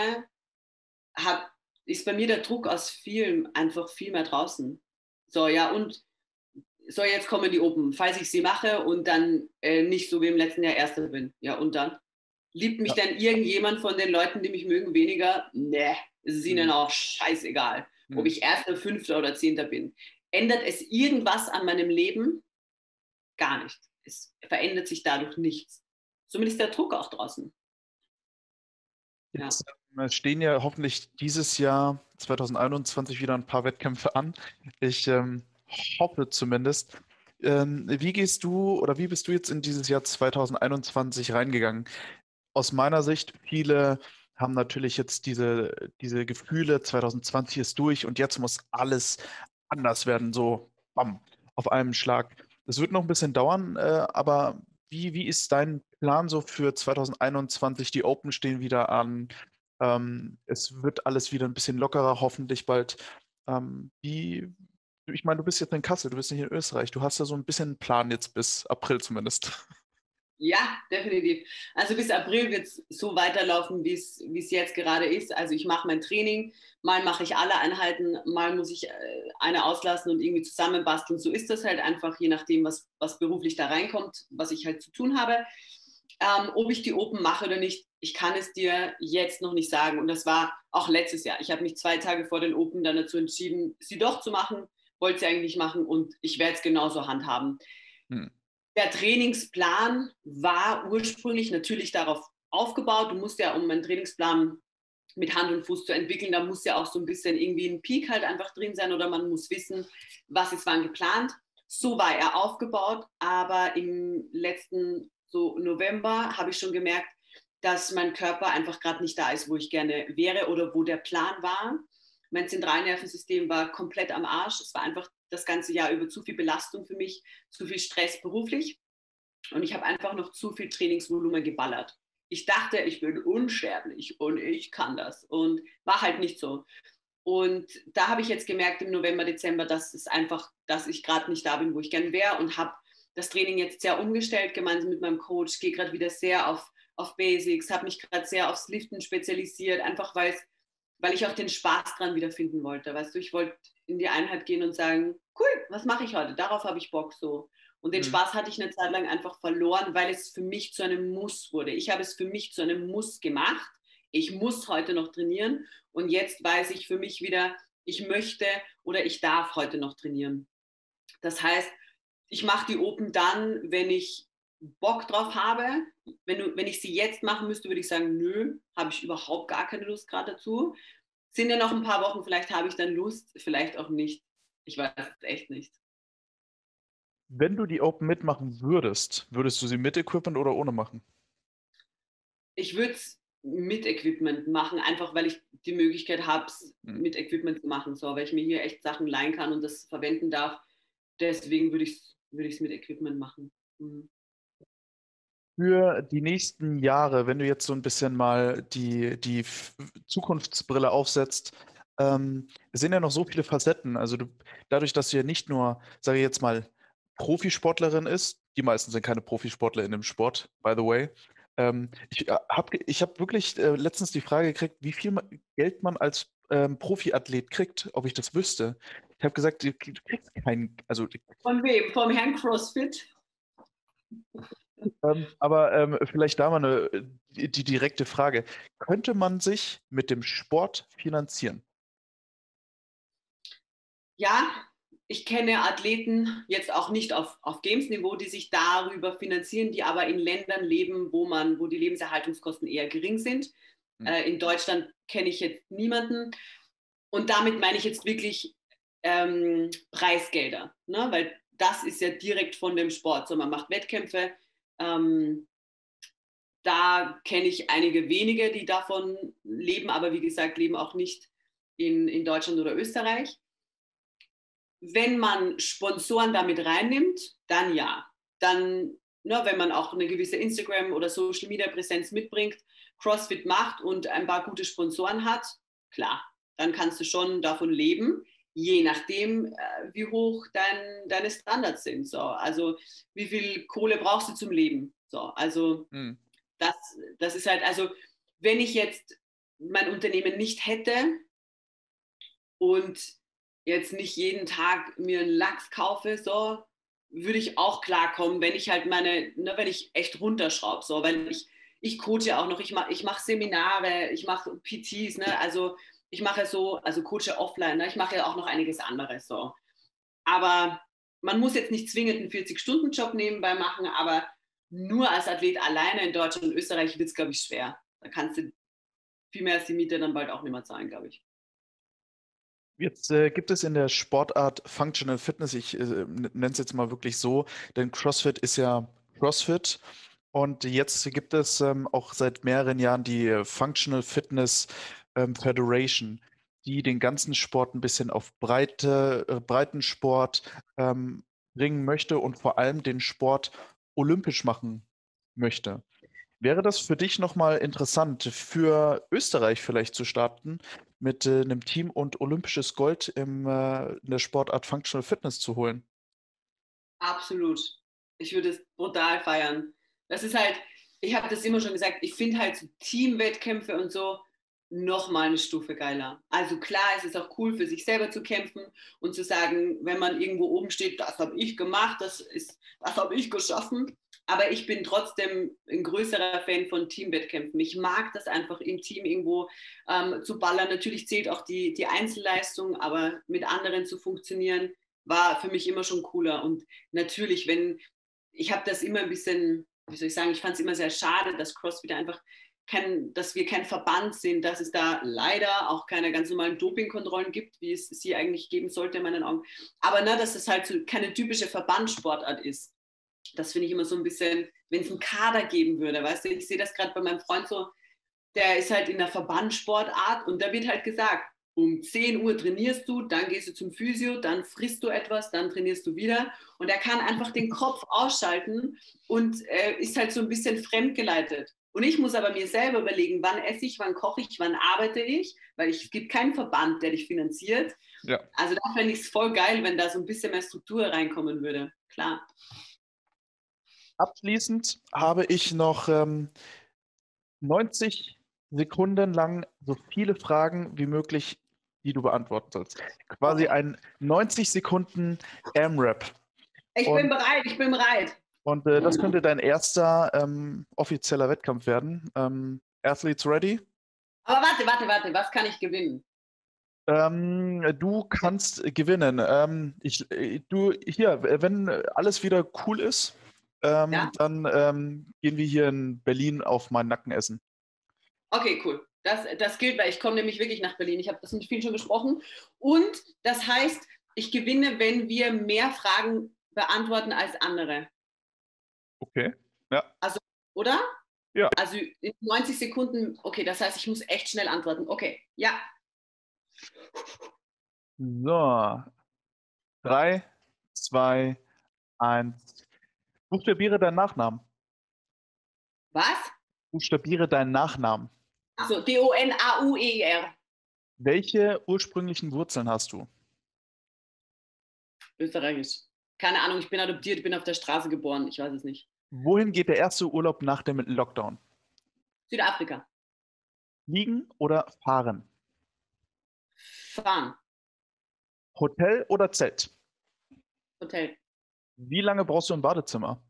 hat ist bei mir der Druck aus Film einfach viel mehr draußen. So, ja, und so, jetzt kommen die Open, falls ich sie mache und dann äh, nicht so wie im letzten Jahr Erster bin. Ja, und dann? Liebt mich ja. dann irgendjemand von den Leuten, die mich mögen, weniger? Nee, es ist ihnen mhm. auch scheißegal, mhm. ob ich Erster, Fünfter oder Zehnter bin. Ändert es irgendwas an meinem Leben? Gar nicht. Es verändert sich dadurch nichts. Somit ist der Druck auch draußen. Jetzt ja. stehen ja hoffentlich dieses Jahr 2021 wieder ein paar Wettkämpfe an. Ich ähm, hoffe zumindest. Ähm, wie gehst du oder wie bist du jetzt in dieses Jahr 2021 reingegangen? Aus meiner Sicht, viele haben natürlich jetzt diese, diese Gefühle, 2020 ist durch und jetzt muss alles anders werden, so bam, auf einem Schlag. Das wird noch ein bisschen dauern, äh, aber wie, wie ist dein Plan so für 2021? Die Open stehen wieder an. Ähm, es wird alles wieder ein bisschen lockerer, hoffentlich bald. Ähm, wie, ich meine, du bist jetzt in Kassel, du bist nicht in Österreich. Du hast ja so ein bisschen einen Plan jetzt bis April zumindest. Ja, definitiv. Also bis April wird es so weiterlaufen, wie es jetzt gerade ist. Also ich mache mein Training, mal mache ich alle Einheiten, mal muss ich äh, eine auslassen und irgendwie zusammenbasteln. So ist das halt einfach, je nachdem, was, was beruflich da reinkommt, was ich halt zu tun habe. Ähm, ob ich die Open mache oder nicht, ich kann es dir jetzt noch nicht sagen. Und das war auch letztes Jahr. Ich habe mich zwei Tage vor den Open dann dazu entschieden, sie doch zu machen, wollte sie eigentlich machen und ich werde es genauso handhaben. Hm. Der Trainingsplan war ursprünglich natürlich darauf aufgebaut. Du musst ja, um einen Trainingsplan mit Hand und Fuß zu entwickeln, da muss ja auch so ein bisschen irgendwie ein Peak halt einfach drin sein oder man muss wissen, was ist wann geplant. So war er aufgebaut, aber im letzten so November habe ich schon gemerkt, dass mein Körper einfach gerade nicht da ist, wo ich gerne wäre oder wo der Plan war. Mein Zentralnervensystem war komplett am Arsch. Es war einfach das ganze Jahr über zu viel Belastung für mich, zu viel Stress beruflich. Und ich habe einfach noch zu viel Trainingsvolumen geballert. Ich dachte, ich bin unsterblich und ich kann das. Und war halt nicht so. Und da habe ich jetzt gemerkt im November, Dezember, dass es einfach, dass ich gerade nicht da bin, wo ich gern wäre und habe das Training jetzt sehr umgestellt, gemeinsam mit meinem Coach. Gehe gerade wieder sehr auf, auf Basics, habe mich gerade sehr aufs Liften spezialisiert, einfach weil ich auch den Spaß dran wiederfinden wollte. Weißt du, ich wollte in die Einheit gehen und sagen, cool, was mache ich heute? Darauf habe ich Bock so. Und den mhm. Spaß hatte ich eine Zeit lang einfach verloren, weil es für mich zu einem Muss wurde. Ich habe es für mich zu einem Muss gemacht. Ich muss heute noch trainieren. Und jetzt weiß ich für mich wieder, ich möchte oder ich darf heute noch trainieren. Das heißt, ich mache die Open dann, wenn ich Bock drauf habe. Wenn, du, wenn ich sie jetzt machen müsste, würde ich sagen, nö, habe ich überhaupt gar keine Lust gerade dazu. Sind ja noch ein paar Wochen, vielleicht habe ich dann Lust, vielleicht auch nicht. Ich weiß es echt nicht. Wenn du die Open mitmachen würdest, würdest du sie mit Equipment oder ohne machen? Ich würde es mit Equipment machen, einfach weil ich die Möglichkeit habe, es mhm. mit Equipment zu machen, so, weil ich mir hier echt Sachen leihen kann und das verwenden darf. Deswegen würde ich es würd mit Equipment machen. Mhm. Für die nächsten Jahre, wenn du jetzt so ein bisschen mal die, die Zukunftsbrille aufsetzt, ähm, sind ja noch so viele Facetten. Also du, dadurch, dass du ja nicht nur, sage ich jetzt mal, Profisportlerin ist, die meisten sind keine Profisportler in dem Sport, by the way, ähm, ich äh, habe ich hab wirklich äh, letztens die Frage gekriegt, wie viel Geld man als ähm, Profiathlet kriegt, ob ich das wüsste. Ich habe gesagt, du kriegst keinen. Also, Von wem? Vom Herrn CrossFit? Ähm, aber ähm, vielleicht da mal eine, die, die direkte Frage. Könnte man sich mit dem Sport finanzieren? Ja, ich kenne Athleten jetzt auch nicht auf, auf Games-Niveau, die sich darüber finanzieren, die aber in Ländern leben, wo man, wo die Lebenserhaltungskosten eher gering sind. Mhm. Äh, in Deutschland kenne ich jetzt niemanden. Und damit meine ich jetzt wirklich ähm, Preisgelder, ne? weil das ist ja direkt von dem Sport. So, man macht Wettkämpfe. Ähm, da kenne ich einige wenige, die davon leben, aber wie gesagt, leben auch nicht in, in Deutschland oder Österreich. Wenn man Sponsoren damit reinnimmt, dann ja. Dann, ne, wenn man auch eine gewisse Instagram- oder Social-Media-Präsenz mitbringt, CrossFit macht und ein paar gute Sponsoren hat, klar, dann kannst du schon davon leben, je nachdem, äh, wie hoch dein, deine Standards sind. So. Also wie viel Kohle brauchst du zum Leben? So, also mhm. das, das ist halt, also wenn ich jetzt mein Unternehmen nicht hätte und jetzt nicht jeden Tag mir einen Lachs kaufe, so, würde ich auch klarkommen, wenn ich halt meine, ne, wenn ich echt runterschraube, so, weil ich, ich coache auch noch, ich mache ich mach Seminare, ich mache PTs, ne, also ich mache so, also coache offline, ne, ich mache ja auch noch einiges anderes, so. Aber man muss jetzt nicht zwingend einen 40-Stunden-Job nebenbei machen, aber nur als Athlet alleine in Deutschland und Österreich wird es, glaube ich, schwer. Da kannst du viel mehr als die Miete dann bald auch nicht mehr zahlen, glaube ich. Jetzt äh, gibt es in der Sportart Functional Fitness, ich äh, nenne es jetzt mal wirklich so, denn CrossFit ist ja CrossFit. Und jetzt gibt es ähm, auch seit mehreren Jahren die Functional Fitness ähm, Federation, die den ganzen Sport ein bisschen auf Breite, äh, Breitensport ähm, bringen möchte und vor allem den Sport olympisch machen möchte. Wäre das für dich nochmal interessant, für Österreich vielleicht zu starten, mit äh, einem Team und olympisches Gold im, äh, in der Sportart Functional Fitness zu holen? Absolut. Ich würde es brutal feiern. Das ist halt, ich habe das immer schon gesagt, ich finde halt so Teamwettkämpfe und so noch mal eine Stufe geiler. Also klar, es ist auch cool für sich selber zu kämpfen und zu sagen, wenn man irgendwo oben steht, das habe ich gemacht, das ist, das habe ich geschaffen. Aber ich bin trotzdem ein größerer Fan von Teamwettkämpfen. Ich mag das einfach im Team irgendwo ähm, zu ballern. Natürlich zählt auch die, die Einzelleistung, aber mit anderen zu funktionieren, war für mich immer schon cooler. Und natürlich, wenn, ich habe das immer ein bisschen, wie soll ich sagen, ich fand es immer sehr schade, dass CrossFit einfach kein, dass wir kein Verband sind, dass es da leider auch keine ganz normalen Dopingkontrollen gibt, wie es sie eigentlich geben sollte in meinen Augen. Aber ne, dass es halt so keine typische Verbandssportart ist. Das finde ich immer so ein bisschen, wenn es einen Kader geben würde, weißt du, ich sehe das gerade bei meinem Freund so, der ist halt in der Verbandssportart und da wird halt gesagt, um 10 Uhr trainierst du, dann gehst du zum Physio, dann frisst du etwas, dann trainierst du wieder. Und er kann einfach den Kopf ausschalten und äh, ist halt so ein bisschen fremdgeleitet. Und ich muss aber mir selber überlegen, wann esse ich, wann koche ich, wann arbeite ich, weil ich, es gibt keinen Verband, der dich finanziert. Ja. Also da fände ich es voll geil, wenn da so ein bisschen mehr Struktur reinkommen würde. Klar. Abschließend habe ich noch ähm, 90 Sekunden lang so viele Fragen wie möglich, die du beantworten sollst. Quasi ein 90 Sekunden M-Rap. Ich Und- bin bereit, ich bin bereit. Und äh, das könnte dein erster ähm, offizieller Wettkampf werden. Ähm, Athletes ready? Aber warte, warte, warte, was kann ich gewinnen? Ähm, du kannst gewinnen. Ähm, ich, äh, du hier, wenn alles wieder cool ist, ähm, Ja. dann ähm, gehen wir hier in Berlin auf meinen Nacken essen. Okay, cool. Das, das gilt, weil ich komme nämlich wirklich nach Berlin. Ich habe das mit vielen schon besprochen. Und das heißt, ich gewinne, wenn wir mehr Fragen beantworten als andere. Okay. Oder? Ja. Also in 90 Sekunden, okay, das heißt, ich muss echt schnell antworten. Okay, ja. So. Drei, zwei, eins. Buchstabiere deinen Nachnamen. Was? Buchstabiere deinen Nachnamen. Achso, D-O-N-A-U-E-R. Welche ursprünglichen Wurzeln hast du? Österreichisch. Keine Ahnung, ich bin adoptiert, bin auf der Straße geboren. Ich weiß es nicht. Wohin geht der erste Urlaub nach dem Lockdown? Südafrika. Fliegen oder fahren? Fahren. Hotel oder Zelt? Hotel. Wie lange brauchst du im Badezimmer?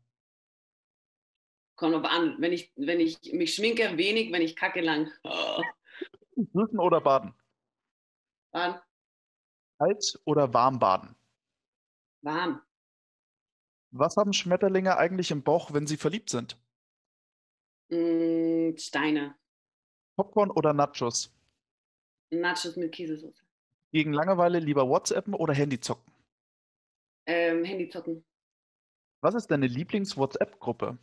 Kommt drauf an. Wenn ich, wenn ich mich schminke, wenig, wenn ich kacke lang. Oh. Duschen oder baden? Fahren. Kalt oder warm baden? Warm. Was haben Schmetterlinge eigentlich im Bauch, wenn sie verliebt sind? Mm, Steine. Popcorn oder Nachos? Nachos mit Käsesoße. Gegen Langeweile lieber WhatsAppen oder Handy zocken? Ähm, Handy zocken. Was ist deine Lieblings-WhatsApp-Gruppe?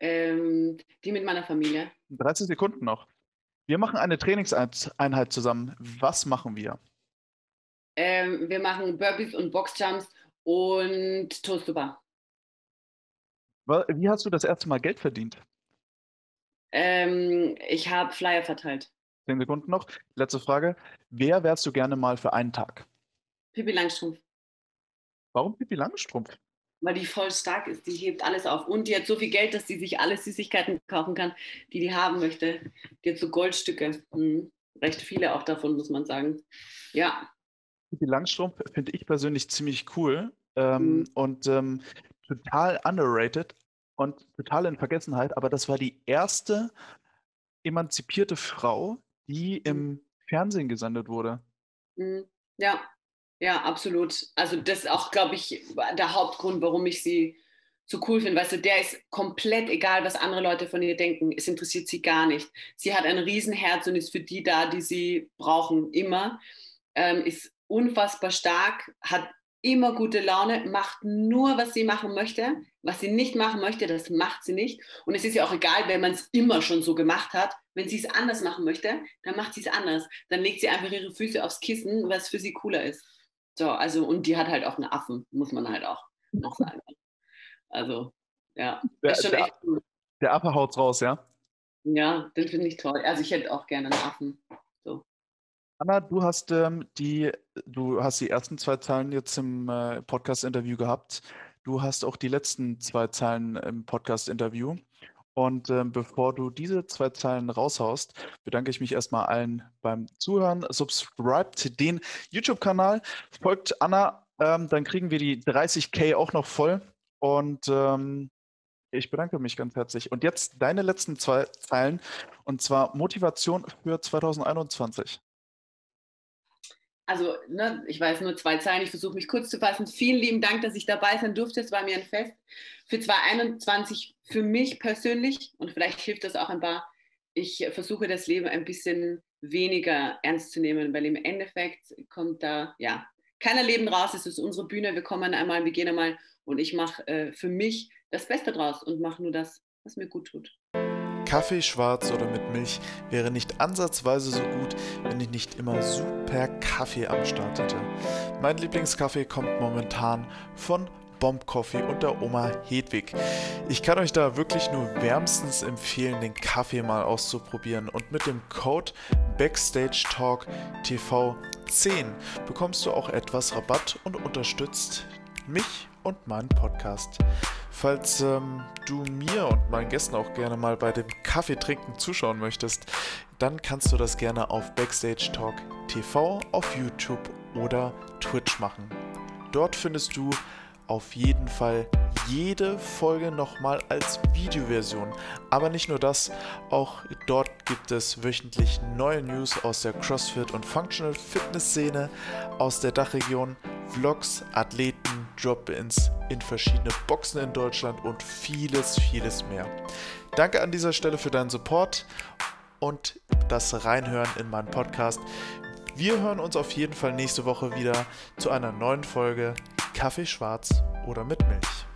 Ähm, die mit meiner Familie. 30 Sekunden noch. Wir machen eine Trainingseinheit zusammen. Was machen wir? Ähm, wir machen Burpees und Boxjumps und Toast. Wa- Wie hast du das erste Mal Geld verdient? Ähm, ich habe Flyer verteilt. 10 Sekunden noch. Letzte Frage. Wer wärst du gerne mal für einen Tag? Pippi Langstrumpf. Warum Pippi Langstrumpf? Weil die voll stark ist. Die hebt alles auf. Und die hat so viel Geld, dass die sich alle Süßigkeiten kaufen kann, die die haben möchte. Die hat so Goldstücke. Mhm. Recht viele auch davon, muss man sagen. Ja. Pippi Langstrumpf finde ich persönlich ziemlich cool ähm, Mhm. und ähm, total underrated und total in Vergessenheit. Aber das war die erste emanzipierte Frau, die im Fernsehen gesendet wurde. Mhm. Ja. Ja, absolut. Also das ist auch, glaube ich, der Hauptgrund, warum ich sie so cool finde. Weißt du, der ist komplett egal, was andere Leute von ihr denken. Es interessiert sie gar nicht. Sie hat ein Riesenherz und ist für die da, die sie brauchen, immer. Ähm, ist unfassbar stark, hat immer gute Laune, macht nur, was sie machen möchte. Was sie nicht machen möchte, das macht sie nicht. Und es ist ja auch egal, wenn man es immer schon so gemacht hat. Wenn sie es anders machen möchte, dann macht sie es anders. Dann legt sie einfach ihre Füße aufs Kissen, was für sie cooler ist. So, also, und die hat halt auch einen Affen, muss man halt auch noch sagen. Also, ja, Der, der, cool. der Affe haut's raus, ja? Ja, den finde ich toll. Also, ich hätte auch gerne einen Affen. Anna, du hast ähm, die, du hast die ersten zwei Zeilen jetzt im äh, Podcast-Interview gehabt. Du hast auch die letzten zwei Zeilen im Podcast-Interview. Und ähm, bevor du diese zwei Zeilen raushaust, bedanke ich mich erstmal allen beim Zuhören. Subscribt den YouTube-Kanal, folgt Anna, ähm, dann kriegen wir die 30k auch noch voll. Und ähm, ich bedanke mich ganz herzlich. Und jetzt deine letzten zwei Zeilen, und zwar Motivation für 2021. Also, ne, ich weiß nur zwei Zeilen, ich versuche mich kurz zu fassen. Vielen lieben Dank, dass ich dabei sein durfte. Es war mir ein Fest. Für 2021 für mich persönlich und vielleicht hilft das auch ein paar. Ich versuche das Leben ein bisschen weniger ernst zu nehmen, weil im Endeffekt kommt da, ja, keiner Leben raus. Es ist unsere Bühne. Wir kommen einmal, wir gehen einmal und ich mache äh, für mich das Beste draus und mache nur das, was mir gut tut. Kaffee schwarz oder mit Milch wäre nicht ansatzweise so gut, wenn ich nicht immer super Kaffee am Start hätte. Mein Lieblingskaffee kommt momentan von Bomb Coffee und der Oma Hedwig. Ich kann euch da wirklich nur wärmstens empfehlen, den Kaffee mal auszuprobieren und mit dem Code Backstage Talk TV 10 bekommst du auch etwas Rabatt und unterstützt mich und meinen Podcast. Falls ähm, du mir und meinen Gästen auch gerne mal bei dem Kaffeetrinken zuschauen möchtest, dann kannst du das gerne auf Backstage Talk TV auf YouTube oder Twitch machen. Dort findest du auf jeden Fall jede Folge nochmal als Videoversion. Aber nicht nur das, auch dort gibt es wöchentlich neue News aus der CrossFit und Functional Fitness Szene aus der Dachregion, Vlogs, Athleten, Drop-ins in verschiedene Boxen in Deutschland und vieles, vieles mehr. Danke an dieser Stelle für deinen Support und das Reinhören in meinen Podcast. Wir hören uns auf jeden Fall nächste Woche wieder zu einer neuen Folge Kaffee schwarz oder mit Milch.